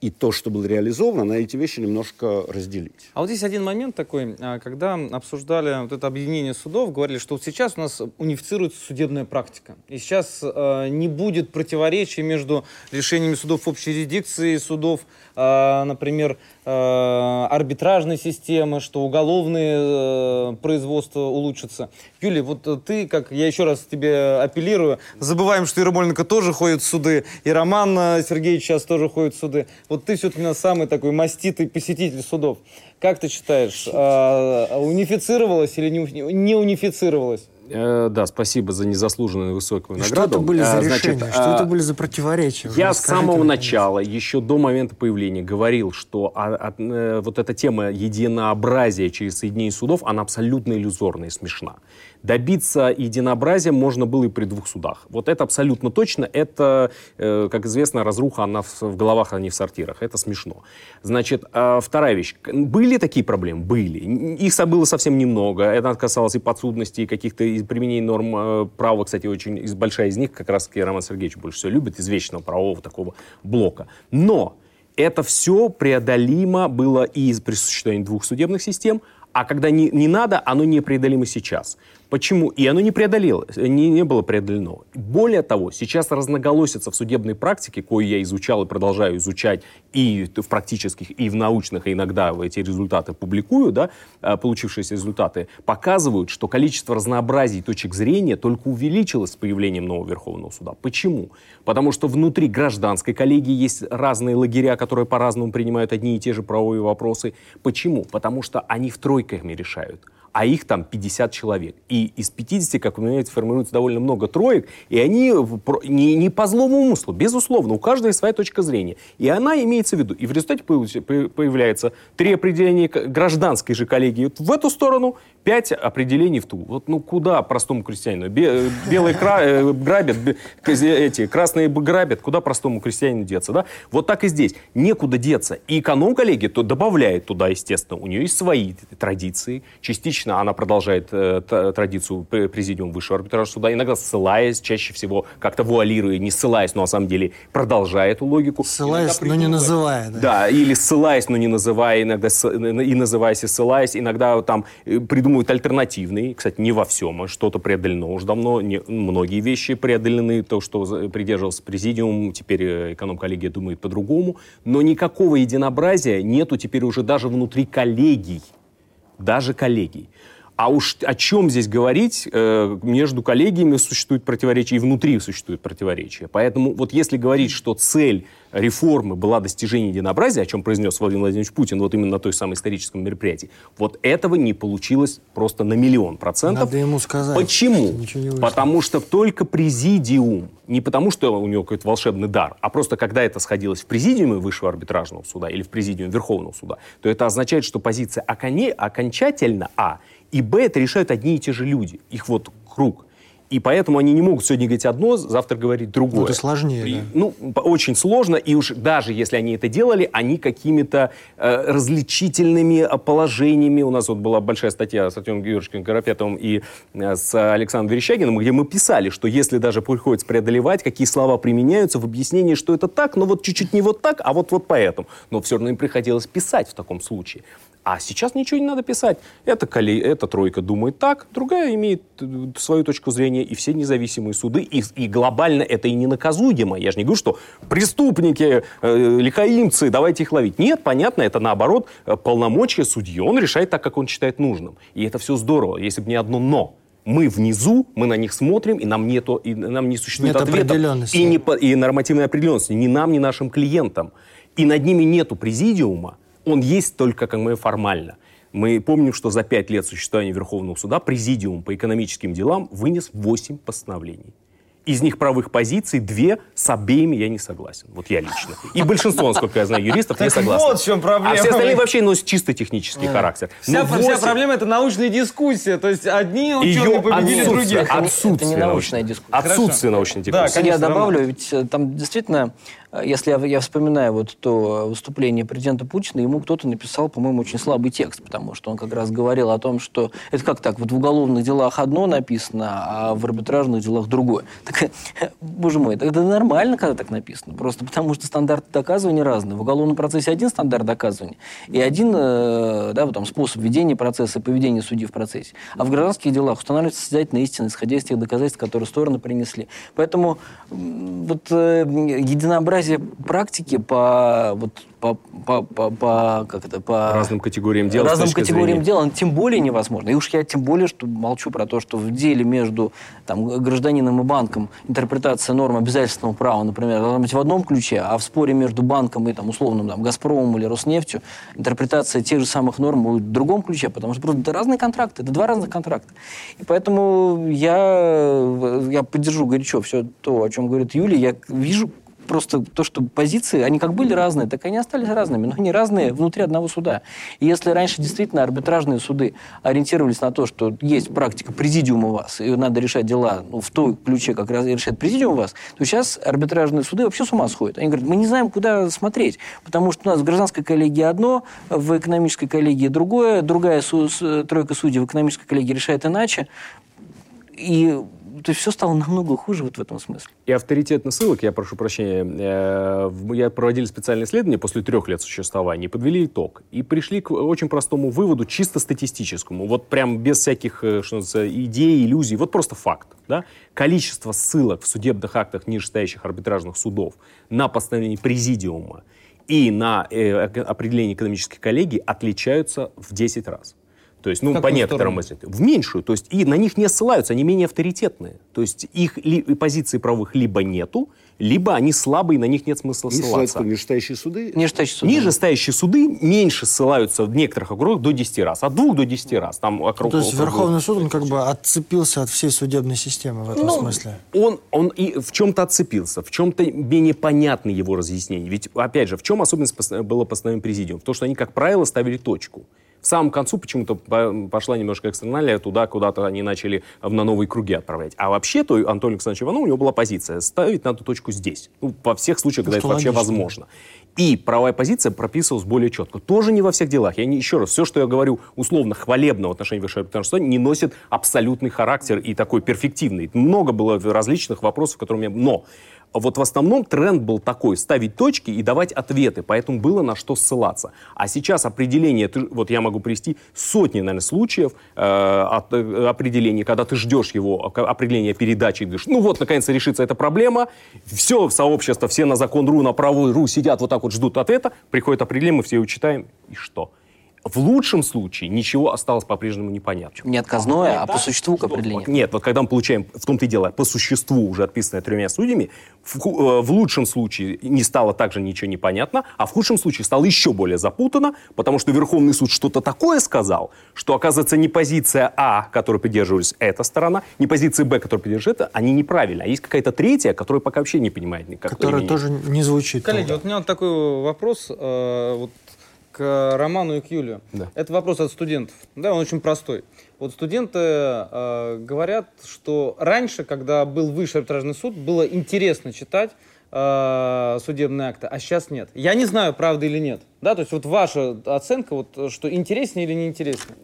и то, что было реализовано, на эти вещи немножко разделить. А вот здесь один момент такой, а, когда обсуждали вот это объединение судов, говорили, что вот сейчас у нас унифицируется судебная практика. И сейчас э, не будет противоречий между решениями судов общей юрисдикции, судов, э, например, арбитражной системы, что уголовные э, производства улучшатся. Юлия, вот ты, как я еще раз тебе апеллирую, забываем, что Ермоленко тоже ходит в суды, и Роман Сергеевич сейчас тоже ходит в суды. Вот ты все-таки у нас самый такой маститый посетитель судов. Как ты считаешь, э, унифицировалось или не, не унифицировалось? Э, да, спасибо за незаслуженную высокую награду. Что это были за А, решения? значит, что это были за противоречия? Я с самого начала, еще до момента появления, говорил, что а, а, э, вот эта тема единообразия через соединение судов, она абсолютно иллюзорная и смешна. Добиться единообразия можно было и при двух судах. Вот это абсолютно точно. Это, э, как известно, разруха, она в, головах, а не в сортирах. Это смешно. Значит, э, вторая вещь. Были такие проблемы? Были. Их было совсем немного. Это касалось и подсудности, и каких-то применений норм э, права. Кстати, очень большая из них как раз Роман Сергеевич больше всего любит, из вечного правового такого блока. Но это все преодолимо было и при существовании двух судебных систем, а когда не, не надо, оно непреодолимо сейчас. Почему? И оно не преодолело, не, не было преодолено. Более того, сейчас разноголосица в судебной практике, кое я изучал и продолжаю изучать и в практических, и в научных, и иногда эти результаты публикую, да, а, получившиеся результаты, показывают, что количество разнообразий точек зрения только увеличилось с появлением нового Верховного суда. Почему? Потому что внутри гражданской коллегии есть разные лагеря, которые по-разному принимают одни и те же правовые вопросы. Почему? Потому что они в тройками решают а их там 50 человек. И из 50, как вы понимаете, формируется довольно много троек, и они не, не по злому умыслу, безусловно, у каждой своя точка зрения. И она имеется в виду. И в результате появляется три определения гражданской же коллегии вот в эту сторону, пять определений в ту. Вот ну куда простому крестьянину? Белые э, грабят, эти красные грабят, куда простому крестьянину деться, да? Вот так и здесь. Некуда деться. И эконом-коллегия то добавляет туда, естественно, у нее есть свои традиции. Частично она продолжает э, традицию президиума высшего арбитражного суда, иногда ссылаясь, чаще всего как-то вуалируя, не ссылаясь, но на самом деле продолжая эту логику. Ссылаясь, но не называя. Да. да, или ссылаясь, но не называя, иногда и называясь, и ссылаясь, иногда там э, придумывают альтернативные, кстати, не во всем, а что-то преодолено уже давно, не, многие вещи преодолены, то, что придерживался президиум, теперь э, эконом-коллегия думает по-другому, но никакого единообразия нету теперь уже даже внутри коллегий, даже коллегий. А уж о чем здесь говорить, э, между коллегиями существует противоречие, и внутри существует противоречие. Поэтому вот если говорить, что цель реформы была достижение единообразия, о чем произнес Владимир Владимирович Путин вот именно на той самой историческом мероприятии, вот этого не получилось просто на миллион процентов. Надо ему сказать. Почему? Потому что только президиум, не потому что у него какой-то волшебный дар, а просто когда это сходилось в президиуме Высшего арбитражного суда или в президиуме Верховного суда, то это означает, что позиция окончательно, а, и Б это решают одни и те же люди. Их вот круг. И поэтому они не могут сегодня говорить одно, завтра говорить другое. Ну, это сложнее, и, да. Ну, очень сложно, и уж даже если они это делали, они какими-то э, различительными положениями. У нас вот была большая статья с Артемом Георгиевичем Карапетовым и э, с Александром Верещагиным, где мы писали, что если даже приходится преодолевать, какие слова применяются в объяснении, что это так, но вот чуть-чуть не вот так, а вот, вот поэтому. Но все равно им приходилось писать в таком случае. А сейчас ничего не надо писать. Эта, коле... Эта тройка думает так, другая имеет э, свою точку зрения, и все независимые суды. И, и глобально это и не наказуемо. Я же не говорю, что преступники, э, лихаимцы, давайте их ловить. Нет, понятно, это наоборот э, полномочия судьи. Он решает так, как он считает нужным. И это все здорово, если бы не одно «но» мы внизу, мы на них смотрим, и нам нету, и нам не существует Нет ответов. И, не, и нормативной определенности ни нам, ни нашим клиентам. И над ними нету президиума, он есть только как мы формально. Мы помним, что за пять лет существования Верховного суда президиум по экономическим делам вынес 8 постановлений. Из них правых позиций две с обеими я не согласен. Вот я лично. И большинство, насколько я знаю, юристов не согласны. вот в чем проблема. А все остальные вообще носят чисто технический характер. Вся, Но вся 8 проблема это научная дискуссия. То есть одни ученые Ее победили отсутствие, других. Это не- отсутствие это не научная дискуссия. Отсутствие научной Да, дискуссии. конечно, я добавлю, ведь э, там действительно, если я, я вспоминаю вот то выступление президента Путина, ему кто-то написал, по-моему, очень слабый текст, потому что он как раз говорил о том, что это как так, вот в уголовных делах одно написано, а в арбитражных делах другое. Так, э, боже мой, это, нормально, когда так написано, просто потому что стандарты доказывания разные. В уголовном процессе один стандарт доказывания и один э, да, вот там, способ ведения процесса, поведения судьи в процессе. А в гражданских делах устанавливается созидательная истина, исходя из тех доказательств, которые стороны принесли. Поэтому вот э, единообразие практики по вот по, по, по, по- как это по Разным категориям дел. разным категориям зрения- дел, тем более невозможно. И уж я тем более что молчу про то, что в деле между там, гражданином и банком интерпретация норм обязательственного права, например, должна быть в одном ключе, а в споре между банком и там, условным там, Газпромом или Роснефтью интерпретация тех же самых норм будет в другом ключе, потому что просто это разные контракты, это два разных контракта. И поэтому я, я поддержу горячо все то, о чем говорит Юлия. Я вижу просто то, что позиции, они как были разные, так и они остались разными, но они разные внутри одного суда. И если раньше действительно арбитражные суды ориентировались на то, что есть практика президиума у вас, и надо решать дела ну, в той ключе, как раз решает президиум у вас, то сейчас арбитражные суды вообще с ума сходят. Они говорят, мы не знаем, куда смотреть, потому что у нас в гражданской коллегии одно, в экономической коллегии другое, другая су- тройка судей в экономической коллегии решает иначе. И то есть все стало намного хуже вот в этом смысле. И авторитетных ссылок, я прошу прощения, э, я проводили специальное исследование после трех лет существования, подвели итог. И пришли к очень простому выводу, чисто статистическому, вот прям без всяких э, что называется, идей, иллюзий, вот просто факт. Да? Количество ссылок в судебных актах нижестоящих арбитражных судов на постановление президиума и на э, определение экономической коллегии отличаются в 10 раз. То есть, ну, какую по некоторым из в меньшую. То есть, и на них не ссылаются, они менее авторитетные. То есть, их ли, позиций правовых либо нету, либо они слабые, на них нет смысла И ссылаться нижестоящие суды. Нижестоящий суд. Ниже стоящие суды меньше ссылаются в некоторых округах до 10 раз. От 2 до 10 раз. Там округ, То есть округ- Верховный суд, он как бы отцепился от всей судебной системы в этом Ну, смысле. Он, он и в чем-то отцепился, в чем-то менее понятны его разъяснения. Ведь, опять же, в чем особенность было постановления президиум? В том, что они, как правило, ставили точку. В самом концу почему-то по- пошла немножко экстерналия, туда куда-то они начали на новые круги отправлять. А вообще-то Антон Александрович Иванов, у него была позиция ставить надо точку здесь. Ну, во всех случаях, когда что это вообще возможно. И правовая позиция прописывалась более четко. Тоже не во всех делах. Я не, еще раз, все, что я говорю условно хвалебного в отношении Высшего арбитражного не носит абсолютный характер и такой перфективный. Много было различных вопросов, которые у меня... Но вот в основном тренд был такой, ставить точки и давать ответы, поэтому было на что ссылаться. А сейчас определение, вот я могу привести сотни, наверное, случаев э, от, э, когда ты ждешь его ока- определения передачи, и говоришь, ну вот, наконец-то решится эта проблема, все сообщество, все на закон.ру, на правую.ру сидят вот так вот, ждут ответа, приходит определение, мы все его читаем, и что? В лучшем случае ничего осталось по-прежнему непонятно. Не отказное, а по существу к определению. Нет, вот когда мы получаем, в том-то и дело, по существу уже отписанное тремя судьями, в, э, в лучшем случае не стало также ничего непонятно, а в худшем случае стало еще более запутано, потому что Верховный суд что-то такое сказал, что, оказывается, не позиция А, которой придерживались эта сторона, не позиция Б, которую придерживается это, они неправильно. А есть какая-то третья, которая пока вообще не понимает никак. Которая тоже не звучит. Коллеги, вот у меня вот такой вопрос э, вот к Роману и к Юлию. Да. Это вопрос от студентов. Да, он очень простой. Вот студенты э, говорят, что раньше, когда был высший арбитражный суд, было интересно читать э, судебные акты, а сейчас нет. Я не знаю, правда или нет. Да, то есть вот ваша оценка, вот, что интереснее или неинтереснее?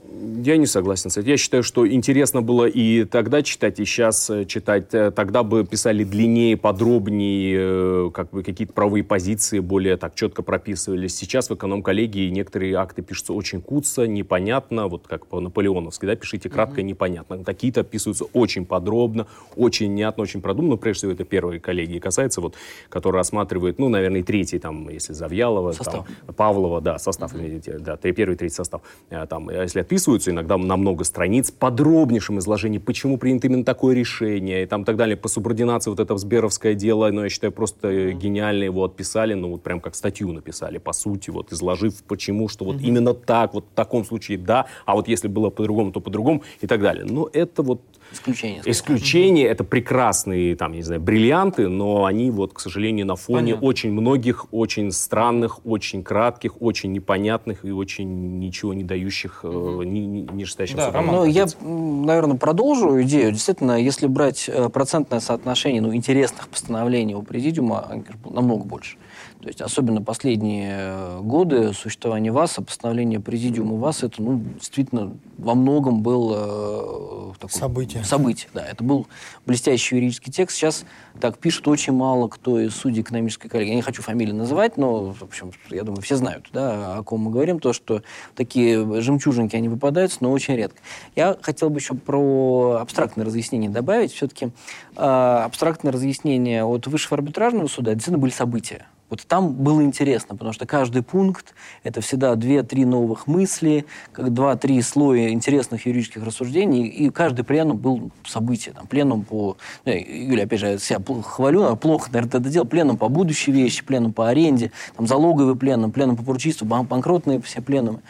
Я не согласен с этим. Я считаю, что интересно было и тогда читать, и сейчас э, читать. Э, тогда бы писали длиннее, подробнее, э, как бы какие-то правовые позиции более так четко прописывались. Сейчас в эконом-коллегии некоторые акты пишутся очень куца, непонятно, вот как по наполеоновски, да, пишите кратко, mm-hmm. непонятно. Такие-то описываются очень подробно, очень внятно, очень продуманно. Прежде всего, это первые коллегии касается, вот, которые рассматривают, ну, наверное, и третий, там, если Завьялова, там, Павлова, да, состав, да, первый, третий состав. Там, если отписываются, иногда на много страниц, подробнейшем изложении, почему принято именно такое решение, и там так далее. По субординации вот это Сберовское дело, ну, я считаю, просто mm-hmm. гениально его отписали, ну, вот прям как статью написали, по сути, вот, изложив почему, что вот mm-hmm. именно так, вот в таком случае да, а вот если было по-другому, то по-другому и так далее. Но это вот Исключение. Исключение. Это прекрасные, там, не знаю, бриллианты, но они вот, к сожалению, на фоне Понятно. очень многих, очень странных, очень кратких, очень непонятных и очень ничего не дающих, угу. э, не, не, не да, Ну, я, наверное, продолжу идею. Действительно, если брать э, процентное соотношение ну, интересных постановлений у президиума, намного больше. То есть особенно последние э, годы существования ВАСа, постановление президиума ВАС, это ну, действительно во многом был э, такой, событие. событие. Да, это был блестящий юридический текст. Сейчас так пишут очень мало кто из судей экономической коллегии. Я не хочу фамилии называть, но, в общем, я думаю, все знают, да, о ком мы говорим. То, что такие жемчужинки, они выпадаются, но очень редко. Я хотел бы еще про абстрактное разъяснение добавить. Все-таки э, абстрактное разъяснение от высшего арбитражного суда действительно были события. Вот там было интересно, потому что каждый пункт — это всегда две-три новых мысли, как два-три слоя интересных юридических рассуждений, и каждый пленум был событие. Там, пленум по... Ну, Юля, опять же, я себя хвалю, а плохо, наверное, это делал. Пленум по будущей вещи, пленум по аренде, там, залоговый пленум, пленум по поручительству, банкротные все пленумы.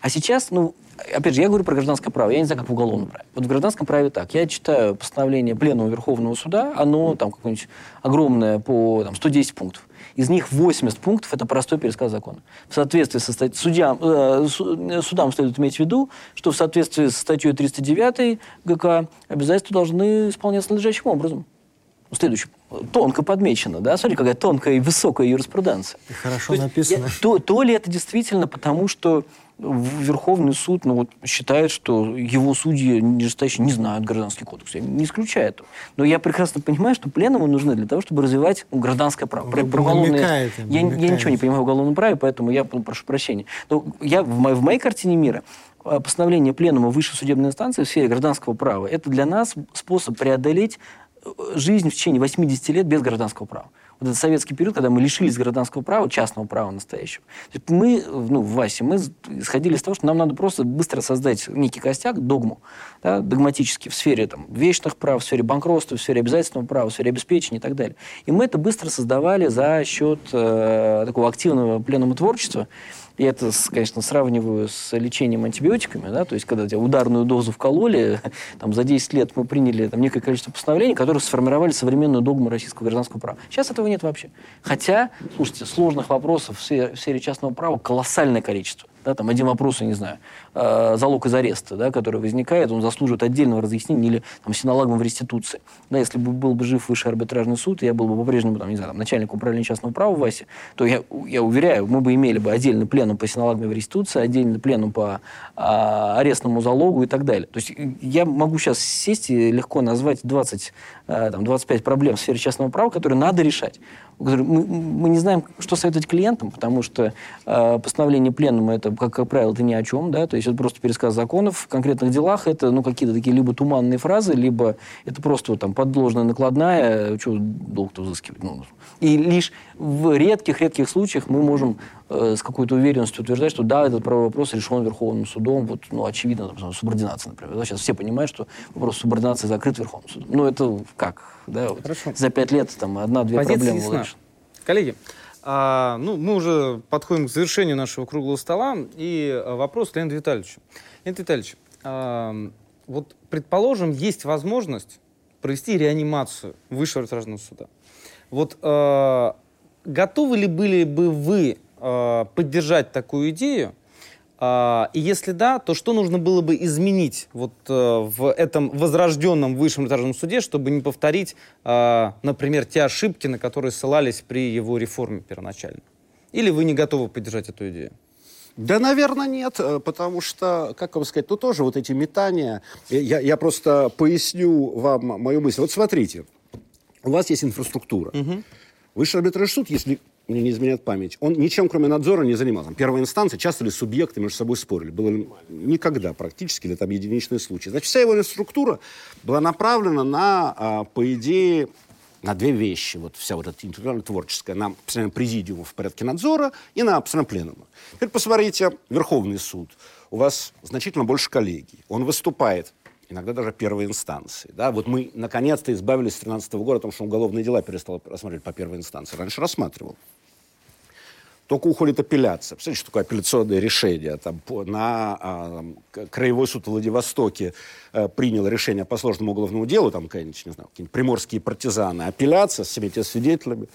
А сейчас, ну, опять же, я говорю про гражданское право, я не знаю, как в уголовном праве. Вот в гражданском праве так. Я читаю постановление Пленума Верховного Суда, оно там какое-нибудь огромное по там, 110 пунктов. Из них 80 пунктов – это простой пересказ закона. В соответствии со статьей... Судьям, э, э, судам следует иметь в виду, что в соответствии со статьей 309 ГК обязательства должны исполняться надлежащим образом. Следующий. Тонко подмечено, да? Смотри, какая тонкая и высокая юриспруденция. И хорошо то написано. Я, то, то ли это действительно потому, что Верховный суд ну, вот, считает, что его судьи нижестоящие не знают гражданский кодекс. Я не исключаю этого. Но я прекрасно понимаю, что пленумы нужны для того, чтобы развивать ну, гражданское право. Про, про уголовное... я, я ничего не понимаю в уголовном праве, поэтому я ну, прошу прощения. Но я в, моей, в моей картине мира а, постановление пленума высшей судебной инстанции в сфере гражданского права – это для нас способ преодолеть э, жизнь в течение 80 лет без гражданского права вот этот советский период, когда мы лишились гражданского права, частного права настоящего. мы, ну, в ВАСе, мы исходили из того, что нам надо просто быстро создать некий костяк, догму, да, догматически в сфере там, вечных прав, в сфере банкротства, в сфере обязательного права, в сфере обеспечения и так далее. И мы это быстро создавали за счет э, такого активного пленума творчества, я это, конечно, сравниваю с лечением антибиотиками, да, то есть когда тебя ударную дозу вкололи, [laughs] там, за 10 лет мы приняли там, некое количество постановлений, которые сформировали современную догму российского гражданского права. Сейчас этого нет вообще. Хотя, слушайте, сложных вопросов в сфере, частного права колоссальное количество. Да, там один вопрос, я не знаю, э, залог из ареста, да, который возникает, он заслуживает отдельного разъяснения или там, синолагом в реституции. Да, если бы был бы жив высший арбитражный суд, я был бы по-прежнему, там, не знаю, там, начальником управления частного права в ВАСе, то я, я уверяю, мы бы имели бы отдельный пленум по синолагам в реституции, отдельный пленум по арестному залогу и так далее. То есть я могу сейчас сесть и легко назвать 20, а, там, 25 проблем в сфере частного права, которые надо решать. Мы, мы не знаем, что советовать клиентам, потому что э, постановление пленума это, как, как правило, это ни о чем, да, то есть это просто пересказ законов. В конкретных делах это, ну, какие-то такие либо туманные фразы, либо это просто вот, там подложная накладная, что долг-то взыскивать. Ну, и лишь в редких-редких случаях мы можем э, с какой-то уверенностью утверждать, что да, этот правовой вопрос решен Верховным судом, вот, ну, очевидно, там, субординация, например. Да, сейчас все понимают, что вопрос субординации закрыт Верховным судом. Ну, это как? Да, вот за пять лет там одна-две проблемы ясна. Коллеги, а, ну, мы уже подходим к завершению нашего круглого стола. И а, вопрос к Леониду Витальевичу. Леонид Витальевич, а, вот, предположим, есть возможность провести реанимацию Высшего арбитражного суда. Вот а, готовы ли были бы вы а, поддержать такую идею? А, и если да, то что нужно было бы изменить вот э, в этом возрожденном высшем этажном суде, чтобы не повторить, а, например, те ошибки, на которые ссылались при его реформе первоначально? Или вы не готовы поддержать эту идею? Да, наверное, нет, э, потому что, как вам сказать, ну тоже вот эти метания, я, я просто поясню вам мою мысль. Вот смотрите, у вас есть инфраструктура. Угу. Высший арбитражный суд, если мне не изменяет память, он ничем, кроме надзора, не занимался. Первая инстанция, часто ли субъекты между собой спорили? Было никогда практически, или там единичные случаи. Значит, вся его инфраструктура была направлена на, а, по идее, на две вещи. Вот вся вот эта интеллектуально-творческая. На постоянно президиум в порядке надзора и на постоянно пленума. Теперь посмотрите, Верховный суд. У вас значительно больше коллегий. Он выступает иногда даже первой инстанции. Да? Вот мы наконец-то избавились с 2013 года, потому что уголовные дела перестал рассматривать по первой инстанции. Раньше рассматривал. Только уходит апелляция. Представляете, что такое апелляционное решение? Там, на а, Краевой суд в Владивостоке а, принял решение по сложному уголовному делу, там, какие-нибудь, не знаю, какие-нибудь приморские партизаны, апелляция с всеми свидетелями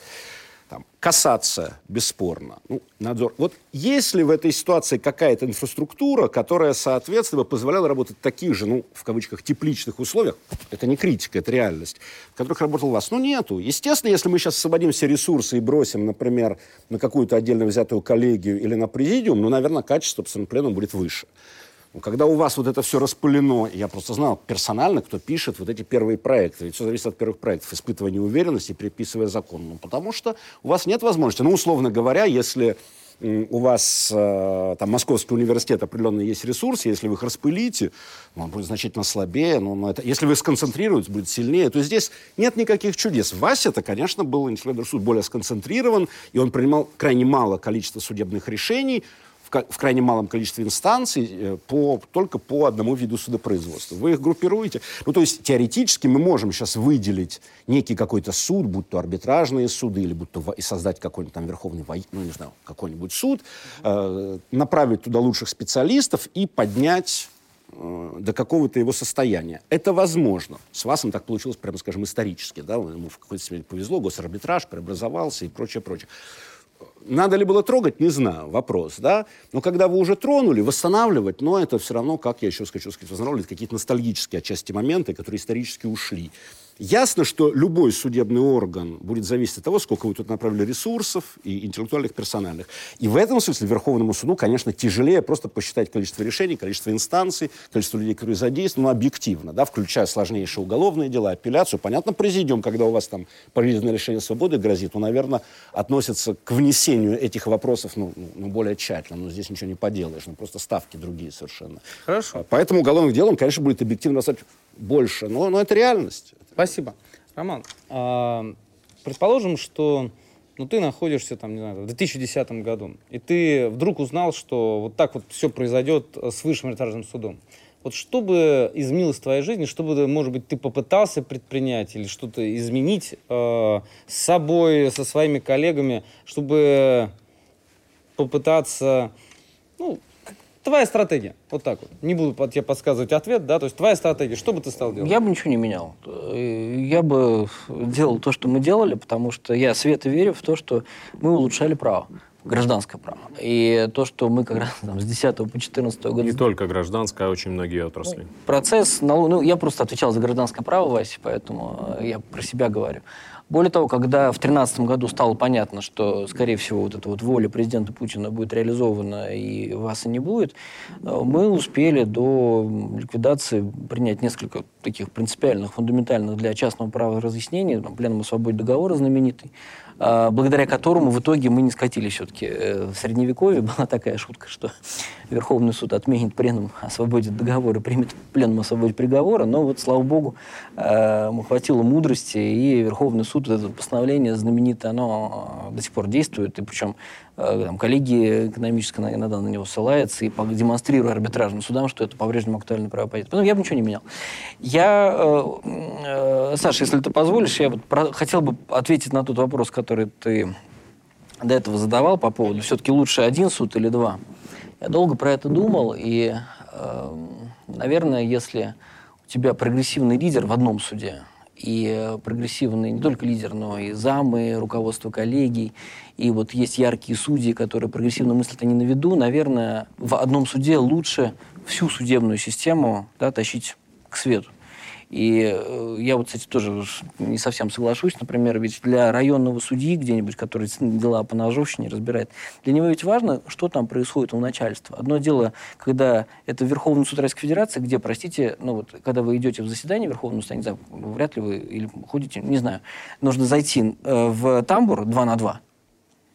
там, касаться, бесспорно. Ну, надзор. Вот есть ли в этой ситуации какая-то инфраструктура, которая, соответственно, позволяла работать в таких же, ну, в кавычках, тепличных условиях, это не критика, это реальность, в которых работал вас? Ну, нету. Естественно, если мы сейчас освободим все ресурсы и бросим, например, на какую-то отдельно взятую коллегию или на президиум, ну, наверное, качество по пленум будет выше. Когда у вас вот это все распылено, я просто знал персонально, кто пишет вот эти первые проекты. Ведь все зависит от первых проектов. Испытывание уверенности, приписывая закон. Ну, потому что у вас нет возможности. Ну, условно говоря, если у вас э, там Московский университет определенно есть ресурсы, если вы их распылите, ну, он будет значительно слабее, но, это, если вы сконцентрируетесь, будет сильнее, то здесь нет никаких чудес. Вася это, конечно, был интеллектуальный суд более сконцентрирован, и он принимал крайне мало количества судебных решений, в крайне малом количестве инстанций э, по, только по одному виду судопроизводства. Вы их группируете. Ну, то есть теоретически мы можем сейчас выделить некий какой-то суд, будь то арбитражные суды, или будь то и создать какой-нибудь там верховный, ну, не знаю, какой-нибудь суд, э, направить туда лучших специалистов и поднять э, до какого-то его состояния. Это возможно. С Васом так получилось, прямо скажем, исторически. Да? Ему в какой-то степени повезло, госарбитраж преобразовался и прочее, прочее. Надо ли было трогать, не знаю, вопрос, да. Но когда вы уже тронули, восстанавливать, но это все равно, как я еще хочу сказать, восстанавливать какие-то ностальгические отчасти моменты, которые исторически ушли. Ясно, что любой судебный орган будет зависеть от того, сколько вы тут направили ресурсов и интеллектуальных, персональных. И в этом смысле Верховному суду, конечно, тяжелее просто посчитать количество решений, количество инстанций, количество людей, которые задействованы, но объективно, да, включая сложнейшие уголовные дела, апелляцию. Понятно, президиум, когда у вас там пожизненное лишение свободы грозит, он, наверное, относится к внесению этих вопросов ну, ну, ну, более тщательно. Но здесь ничего не поделаешь, ну, просто ставки другие совершенно. Хорошо. Поэтому уголовных дел он, конечно, будет объективно больше, но, но это реальность. Спасибо. Роман, а, предположим, что ну, ты находишься там, не знаю, в 2010 году, и ты вдруг узнал, что вот так вот все произойдет с высшим арбитражным судом. Вот что бы изменилось в твоей жизни, что бы, может быть, ты попытался предпринять или что-то изменить э, с собой, со своими коллегами, чтобы попытаться, ну, Твоя стратегия, вот так вот. Не буду тебе подсказывать ответ, да, то есть твоя стратегия, что бы ты стал делать? Я бы ничего не менял. Я бы делал то, что мы делали, потому что я свято верю в то, что мы улучшали право гражданское право. И то, что мы как раз там, с 10 по 14 год... Не только гражданское, а очень многие отрасли. Процесс, ну, я просто отвечал за гражданское право, Вася, поэтому я про себя говорю. Более того, когда в 2013 году стало понятно, что, скорее всего, вот эта вот воля президента Путина будет реализована и вас и не будет, э, мы успели до ликвидации принять несколько таких принципиальных, фундаментальных для частного права разъяснений, там, пленум о свободе договора знаменитый, благодаря которому в итоге мы не скатились все-таки. Э, в Средневековье [laughs] была такая шутка, что Верховный суд отменит пленум о свободе договора, примет пленум о свободе приговора, но вот, слава богу, э, хватило мудрости, и Верховный суд, это постановление знаменитое, оно до сих пор действует, и причем Э, там, коллегия экономическая иногда на него ссылается и демонстрируя арбитражным судам, что это по-прежнему актуальное право позиция. Поэтому я бы ничего не менял. Я, э, э, Саша, если ты позволишь, я вот про, хотел бы ответить на тот вопрос, который ты до этого задавал по поводу, все-таки лучше один суд или два. Я долго про это думал, и, э, наверное, если у тебя прогрессивный лидер в одном суде, и прогрессивный не только лидер, но и замы, руководство коллегий, и вот есть яркие судьи, которые прогрессивно мыслят, они на виду, наверное, в одном суде лучше всю судебную систему да, тащить к свету. И э, я вот, кстати, тоже не совсем соглашусь. Например, ведь для районного судьи где-нибудь, который дела по ножовщине разбирает, для него ведь важно, что там происходит у начальства. Одно дело, когда это Верховный суд Российской Федерации, где, простите, ну вот, когда вы идете в заседание Верховного суда, не знаю, вряд ли вы или ходите, не знаю, нужно зайти э, в тамбур 2 на 2,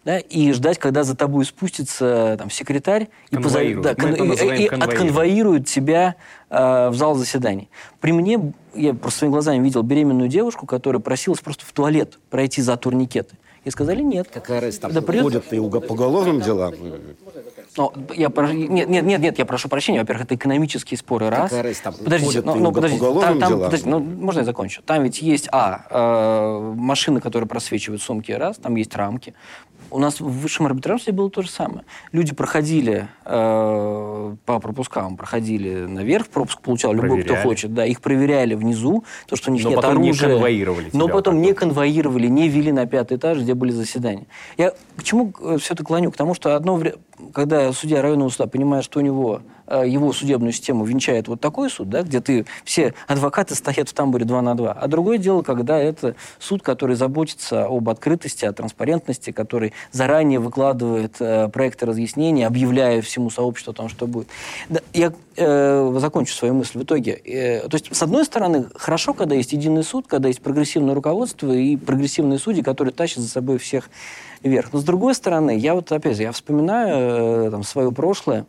да, и ждать, когда за тобой спустится там, секретарь и, позов... да, кон... и, и отконвоирует тебя э, в зал заседаний. При мне, я просто своими глазами видел беременную девушку, которая просилась просто в туалет пройти за турникеты. И сказали нет. Какая разница, там да, ходят и по уголовным делам? Но я нет, нет, нет, нет, я прошу прощения. Во-первых, это экономические споры, раз. Какая разница, там подождите, ну, ну, подождите, там, там, подождите, ну, можно я закончу? Там ведь есть, а, э, машины, которые просвечивают сумки, раз, там есть рамки. У нас в высшем арбитраже было то же самое. Люди проходили э, по пропускам, проходили наверх, пропуск получал проверяли. любой, кто хочет, да, их проверяли внизу, то, что у них но нет потом оружия. не конвоировали Но потом не конвоировали, не вели на пятый этаж, где были заседания. Я к чему э, все это клоню? К тому, что одно время, когда судья районного суда понимает, что у него его судебную систему венчает вот такой суд, да, где ты, все адвокаты стоят в тамбуре 2 на 2. А другое дело, когда это суд, который заботится об открытости, о транспарентности, который заранее выкладывает э, проекты разъяснения, объявляя всему сообществу о том, что будет. Да, я э, закончу свою мысль в итоге. Э, то есть, с одной стороны, хорошо, когда есть единый суд, когда есть прогрессивное руководство и прогрессивные судьи, которые тащат за собой всех вверх. Но с другой стороны, я вот опять же, я вспоминаю э, там, свое прошлое,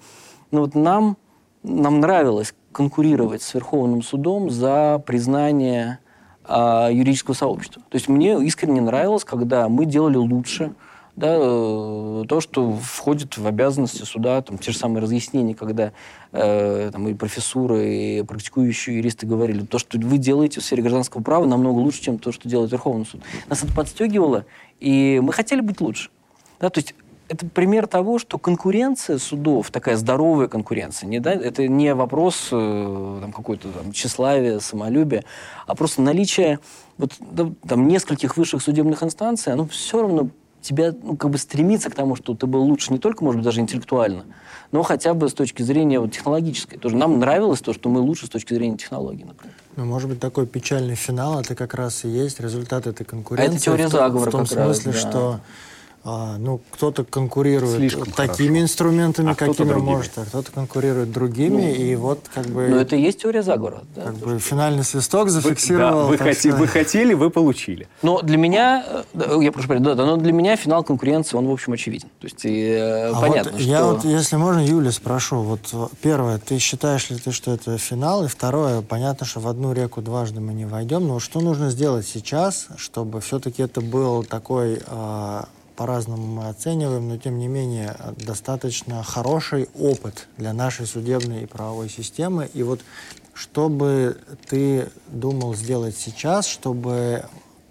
но вот нам, нам нравилось конкурировать с Верховным судом за признание а, юридического сообщества. То есть мне искренне нравилось, когда мы делали лучше, да, э, то, что входит в обязанности суда, там, те же самые разъяснения, когда э, там, и профессуры, и практикующие юристы говорили, то, что вы делаете в сфере гражданского права, намного лучше, чем то, что делает Верховный суд. Нас это подстегивало, и мы хотели быть лучше. Да, то есть это пример того, что конкуренция судов, такая здоровая конкуренция, не, да, это не вопрос э, там, какой-то там, тщеславия, самолюбия, а просто наличие вот, да, там, нескольких высших судебных инстанций, оно все равно тебя ну, как бы стремится к тому, что ты был лучше не только, может быть, даже интеллектуально, но хотя бы с точки зрения вот, технологической. Тоже нам нравилось то, что мы лучше с точки зрения технологий, например. Ну, может быть, такой печальный финал, это как раз и есть результат этой конкуренции. А это теория заговора В том как смысле, раз, да. что а, ну, кто-то конкурирует Слишком такими хорошо. инструментами, а какими кто может, а кто-то конкурирует другими, ну, и вот как бы... Но это и есть теория заговора. Да, как бы финальный свисток Вы, зафиксировал. да, вы, так хоти, вы хотели, вы получили. Но для меня, э, я прошу прощения, да, да, но для меня финал конкуренции, он, в общем, очевиден. То есть, и, э, А понятно, вот что... Я вот, если можно, Юля, спрошу. Вот э, первое, ты считаешь ли ты, что это финал? И второе, понятно, что в одну реку дважды мы не войдем, но что нужно сделать сейчас, чтобы все-таки это был такой... а, по-разному мы оцениваем, но тем не менее достаточно хороший опыт для нашей судебной и правовой системы. И вот что бы ты думал сделать сейчас, чтобы,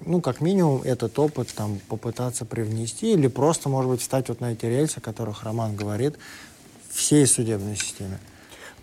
ну, как минимум, этот опыт там попытаться привнести или просто, может быть, встать вот на эти рельсы, о которых Роман говорит, всей судебной системе?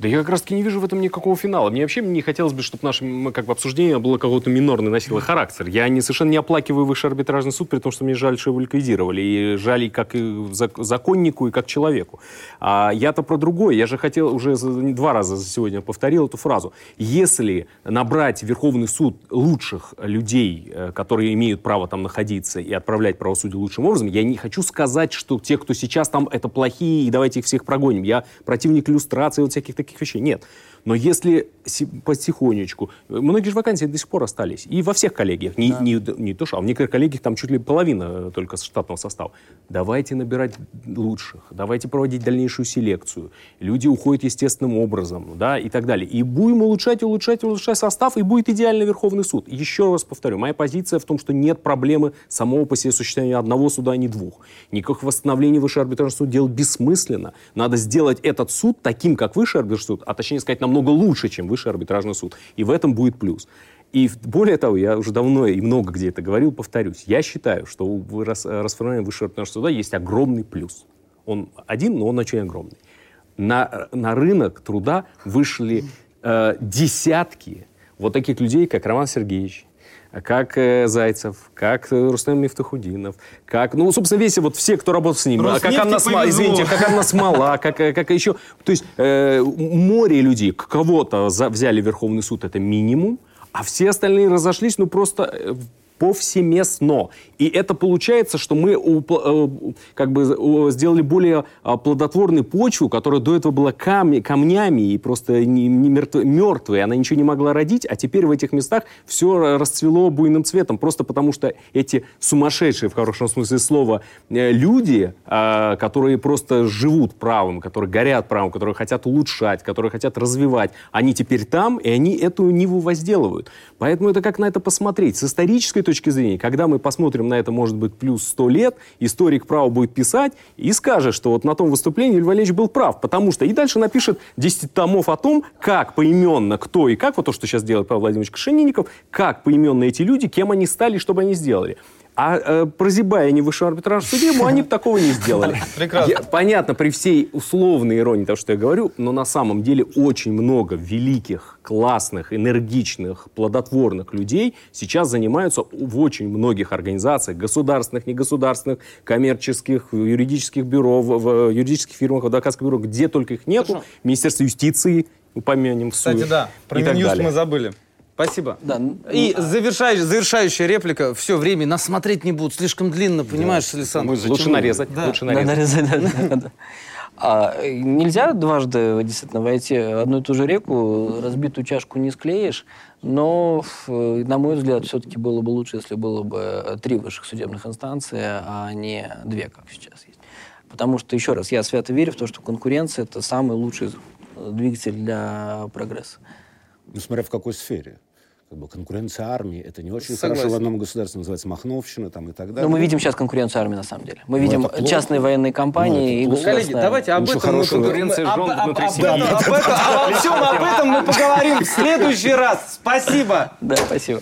Да я как раз таки не вижу в этом никакого финала. Мне вообще не хотелось бы, чтобы наше как бы, обсуждение было какого-то минорный, носило характер. Я не, совершенно не оплакиваю высший арбитражный суд, при том, что мне жаль, что его ликвидировали. И жаль и как и зак- законнику, и как человеку. А я-то про другое. Я же хотел, уже два раза за сегодня повторил эту фразу. Если набрать Верховный суд лучших людей, э, которые имеют право там находиться и отправлять правосудие лучшим образом, я не хочу сказать, что те, кто сейчас там, это плохие, и давайте их всех прогоним. Я противник иллюстрации, вот всяких таких вещей. Нет. Но если потихонечку... Многие же вакансии до сих пор остались. И во всех коллегиях. Не, не, не то, что... А в некоторых коллегиях там чуть ли половина э, только штатного состава. Давайте набирать лучших. Давайте проводить дальнейшую селекцию. Люди уходят естественным образом. Да, и так далее. И будем улучшать, улучшать, улучшать состав, и будет идеальный Верховный суд. Еще раз повторю. Моя позиция в том, что нет проблемы самого по себе существования одного суда, а не двух. Никаких восстановлений Высшего арбитражного суда делать бессмысленно. Надо сделать этот суд таким, как Высший арбитражный суд, а точнее сказать, намного лучше, чем Высший арбитражный суд. И в этом будет плюс. И более того, я уже давно и много где это говорил, повторюсь, я считаю, что у рас- расформирования Высшего арбитражного суда есть огромный плюс. Он один, но он очень огромный. На, на рынок труда вышли э, десятки вот таких людей, как Роман Сергеевич, как э, Зайцев, как э, Рустам Мифтахудинов, как, ну, собственно, весь вот все, кто работал с ним, а как Анна Смола, извините, [laughs] как Анна Смола, как, как еще, то есть э, море людей, кого-то взяли в Верховный суд, это минимум, а все остальные разошлись, ну, просто э, повсеместно. И это получается, что мы э, как бы сделали более а, плодотворную почву, которая до этого была камнями и просто не, не мертвой. Она ничего не могла родить, а теперь в этих местах все расцвело буйным цветом. Просто потому что эти сумасшедшие, в хорошем смысле слова, э, люди, а, которые просто живут правым, которые горят правым, которые хотят улучшать, которые хотят развивать, они теперь там, и они эту ниву возделывают. Поэтому это как на это посмотреть. С исторической точки зрения, когда мы посмотрим на это, может быть, плюс 100 лет, историк право будет писать и скажет, что вот на том выступлении Льва Валерьевич был прав, потому что... И дальше напишет 10 томов о том, как поименно, кто и как, вот то, что сейчас делает Павел Владимирович Кашенинников, как поименно эти люди, кем они стали, что бы они сделали. А э, прозябая они в высшем арбитражном суде, ну, они бы такого не сделали. [laughs] Прекрасно. Я, понятно, при всей условной иронии того, что я говорю, но на самом деле очень много великих, классных, энергичных, плодотворных людей сейчас занимаются в очень многих организациях, государственных, негосударственных, коммерческих, юридических бюро, в, в юридических фирмах, в адвокатских бюро, где только их нету. Хорошо. Министерство юстиции, упомянем Кстати, да, про Минюст мы забыли. Спасибо. Да. И ну, завершающая, завершающая реплика. Все, время нас смотреть не будут. Слишком длинно, понимаешь, да. Александр? Мы лучше нарезать. Да. Лучше нарезать. нарезать да, да. А нельзя дважды действительно войти в одну и ту же реку, разбитую чашку не склеишь, но, на мой взгляд, все-таки было бы лучше, если было бы три высших судебных инстанции, а не две, как сейчас есть. Потому что, еще раз, я свято верю в то, что конкуренция – это самый лучший двигатель для прогресса. Ну, смотря в какой сфере как бы конкуренция армии, это не очень Согласен. хорошо в одном государстве, называется Махновщина там и так далее. Но мы видим сейчас конкуренцию армии на самом деле. Мы ну, видим частные военные компании ну, и Коллеги, давайте об этом мы поговорим. Обо всем об этом мы поговорим в следующий раз. Спасибо. Да, спасибо.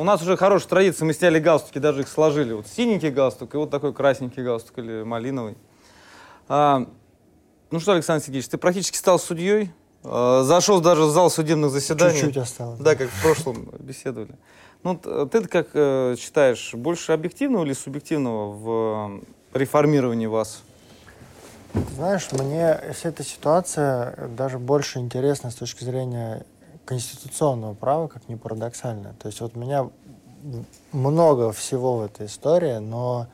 У нас уже хорошая традиция, мы сняли галстуки, даже их сложили. Вот синенький галстук и вот такой красненький галстук или малиновый. А, ну что, Александр Сергеевич, ты практически стал судьей, а, зашел даже в зал судебных заседаний. Чуть-чуть осталось. Да, как в прошлом [laughs] беседовали. Ну, ты как э, считаешь, больше объективного или субъективного в реформировании вас? Знаешь, мне вся эта ситуация даже больше интересна с точки зрения конституционного права, как ни парадоксально. То есть вот меня много всего в этой истории, но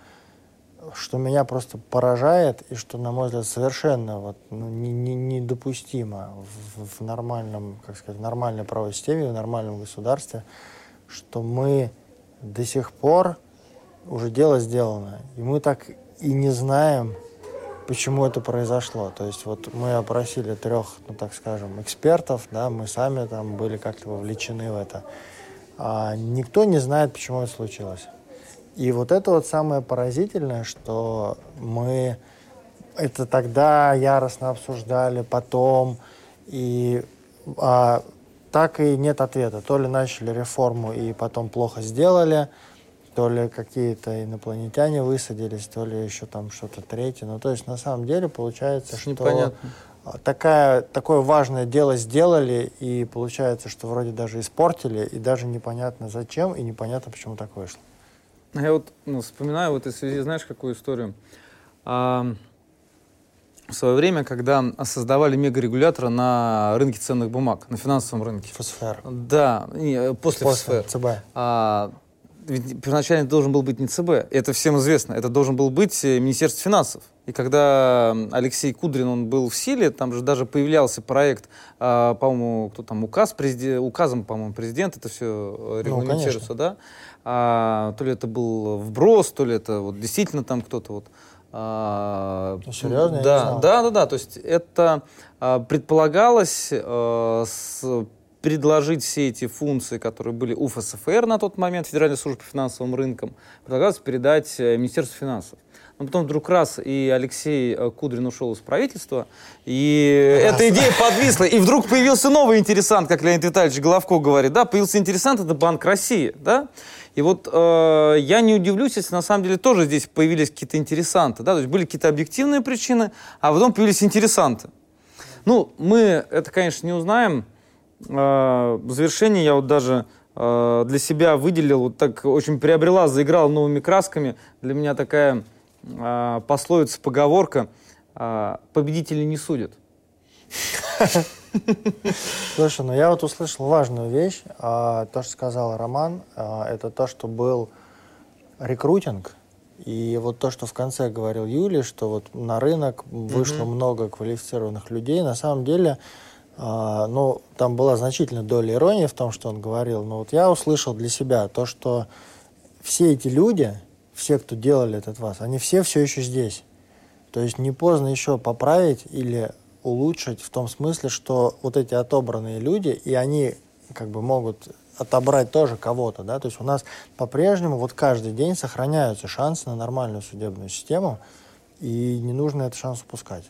что меня просто поражает и что, на мой взгляд, совершенно вот, ну, не, не, недопустимо в, в нормальном, как сказать, в нормальной правовой системе, в нормальном государстве, что мы до сих пор уже дело сделано, и мы так и не знаем, почему это произошло. То есть вот мы опросили трех, ну так скажем, экспертов, да, мы сами там были как-то вовлечены в это. А никто не знает, почему это случилось. И вот это вот самое поразительное, что мы это тогда яростно обсуждали, потом, и а, так и нет ответа. То ли начали реформу и потом плохо сделали, то ли какие-то инопланетяне высадились, то ли еще там что-то третье. Ну, то есть, на самом деле, получается, что непонятно. Такая, такое важное дело сделали, и получается, что вроде даже испортили, и даже непонятно зачем, и непонятно, почему так вышло. Я вот ну, вспоминаю в этой связи, знаешь, какую историю? А, в свое время, когда создавали мегарегулятора на рынке ценных бумаг, на финансовом рынке. ФСФР. Да, не, после, после ФСФР. ЦБ. А, ведь первоначально должен был быть не ЦБ, это всем известно, это должен был быть э, Министерство финансов. И когда Алексей Кудрин он был в силе, там же даже появлялся проект, а, по-моему, кто там, указ, президент, указом, по-моему, президент это все регламентируется, ну, да? А, то ли это был вброс, то ли это вот действительно там кто-то вот... А, ну, серьезно? Да, да, да, да. То есть это а, предполагалось а, с предложить все эти функции, которые были у ФСФР на тот момент, Федеральной службы по финансовым рынкам, предлагалось передать э, Министерству финансов. Но потом вдруг раз и Алексей э, Кудрин ушел из правительства, и раз. эта идея подвисла. И вдруг появился новый интересант, как Леонид Витальевич Головко говорит. Да, появился интересант, это Банк России. Да? И вот э, я не удивлюсь, если на самом деле тоже здесь появились какие-то интересанты. Да? То есть были какие-то объективные причины, а потом появились интересанты. Ну, мы это, конечно, не узнаем, в завершении я вот даже э, для себя выделил, вот так очень приобрела, заиграла новыми красками. Для меня такая а, пословица, поговорка «победители не судят». Слушай, ну я вот услышал важную вещь. А, то, что сказал Роман, это то, что был рекрутинг. И вот то, что в конце говорил Юлий, что вот на рынок вышло mm-hmm. много квалифицированных людей, на самом деле, а, ну, там была значительная доля иронии в том, что он говорил. Но вот я услышал для себя то, что все эти люди, все, кто делали этот вас, они все все еще здесь. То есть не поздно еще поправить или улучшить в том смысле, что вот эти отобранные люди, и они как бы могут отобрать тоже кого-то, да, то есть у нас по-прежнему вот каждый день сохраняются шансы на нормальную судебную систему, и не нужно этот шанс упускать.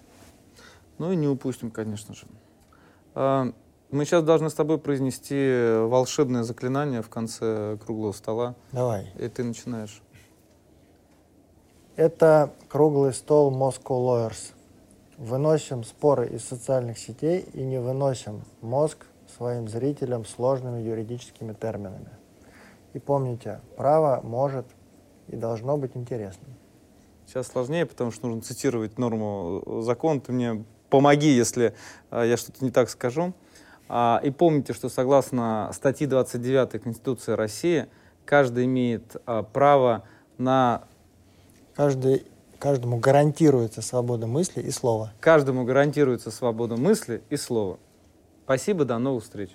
Ну и не упустим, конечно же. А, мы сейчас должны с тобой произнести волшебное заклинание в конце круглого стола. Давай. И ты начинаешь. Это круглый стол Moscow Lawyers выносим споры из социальных сетей и не выносим мозг своим зрителям сложными юридическими терминами. И помните, право может и должно быть интересным. Сейчас сложнее, потому что нужно цитировать норму закона. Ты мне помоги, если а, я что-то не так скажу. А, и помните, что согласно статье 29 Конституции России, каждый имеет а, право на... Каждый Каждому гарантируется свобода мысли и слова. Каждому гарантируется свобода мысли и слова. Спасибо, до новых встреч.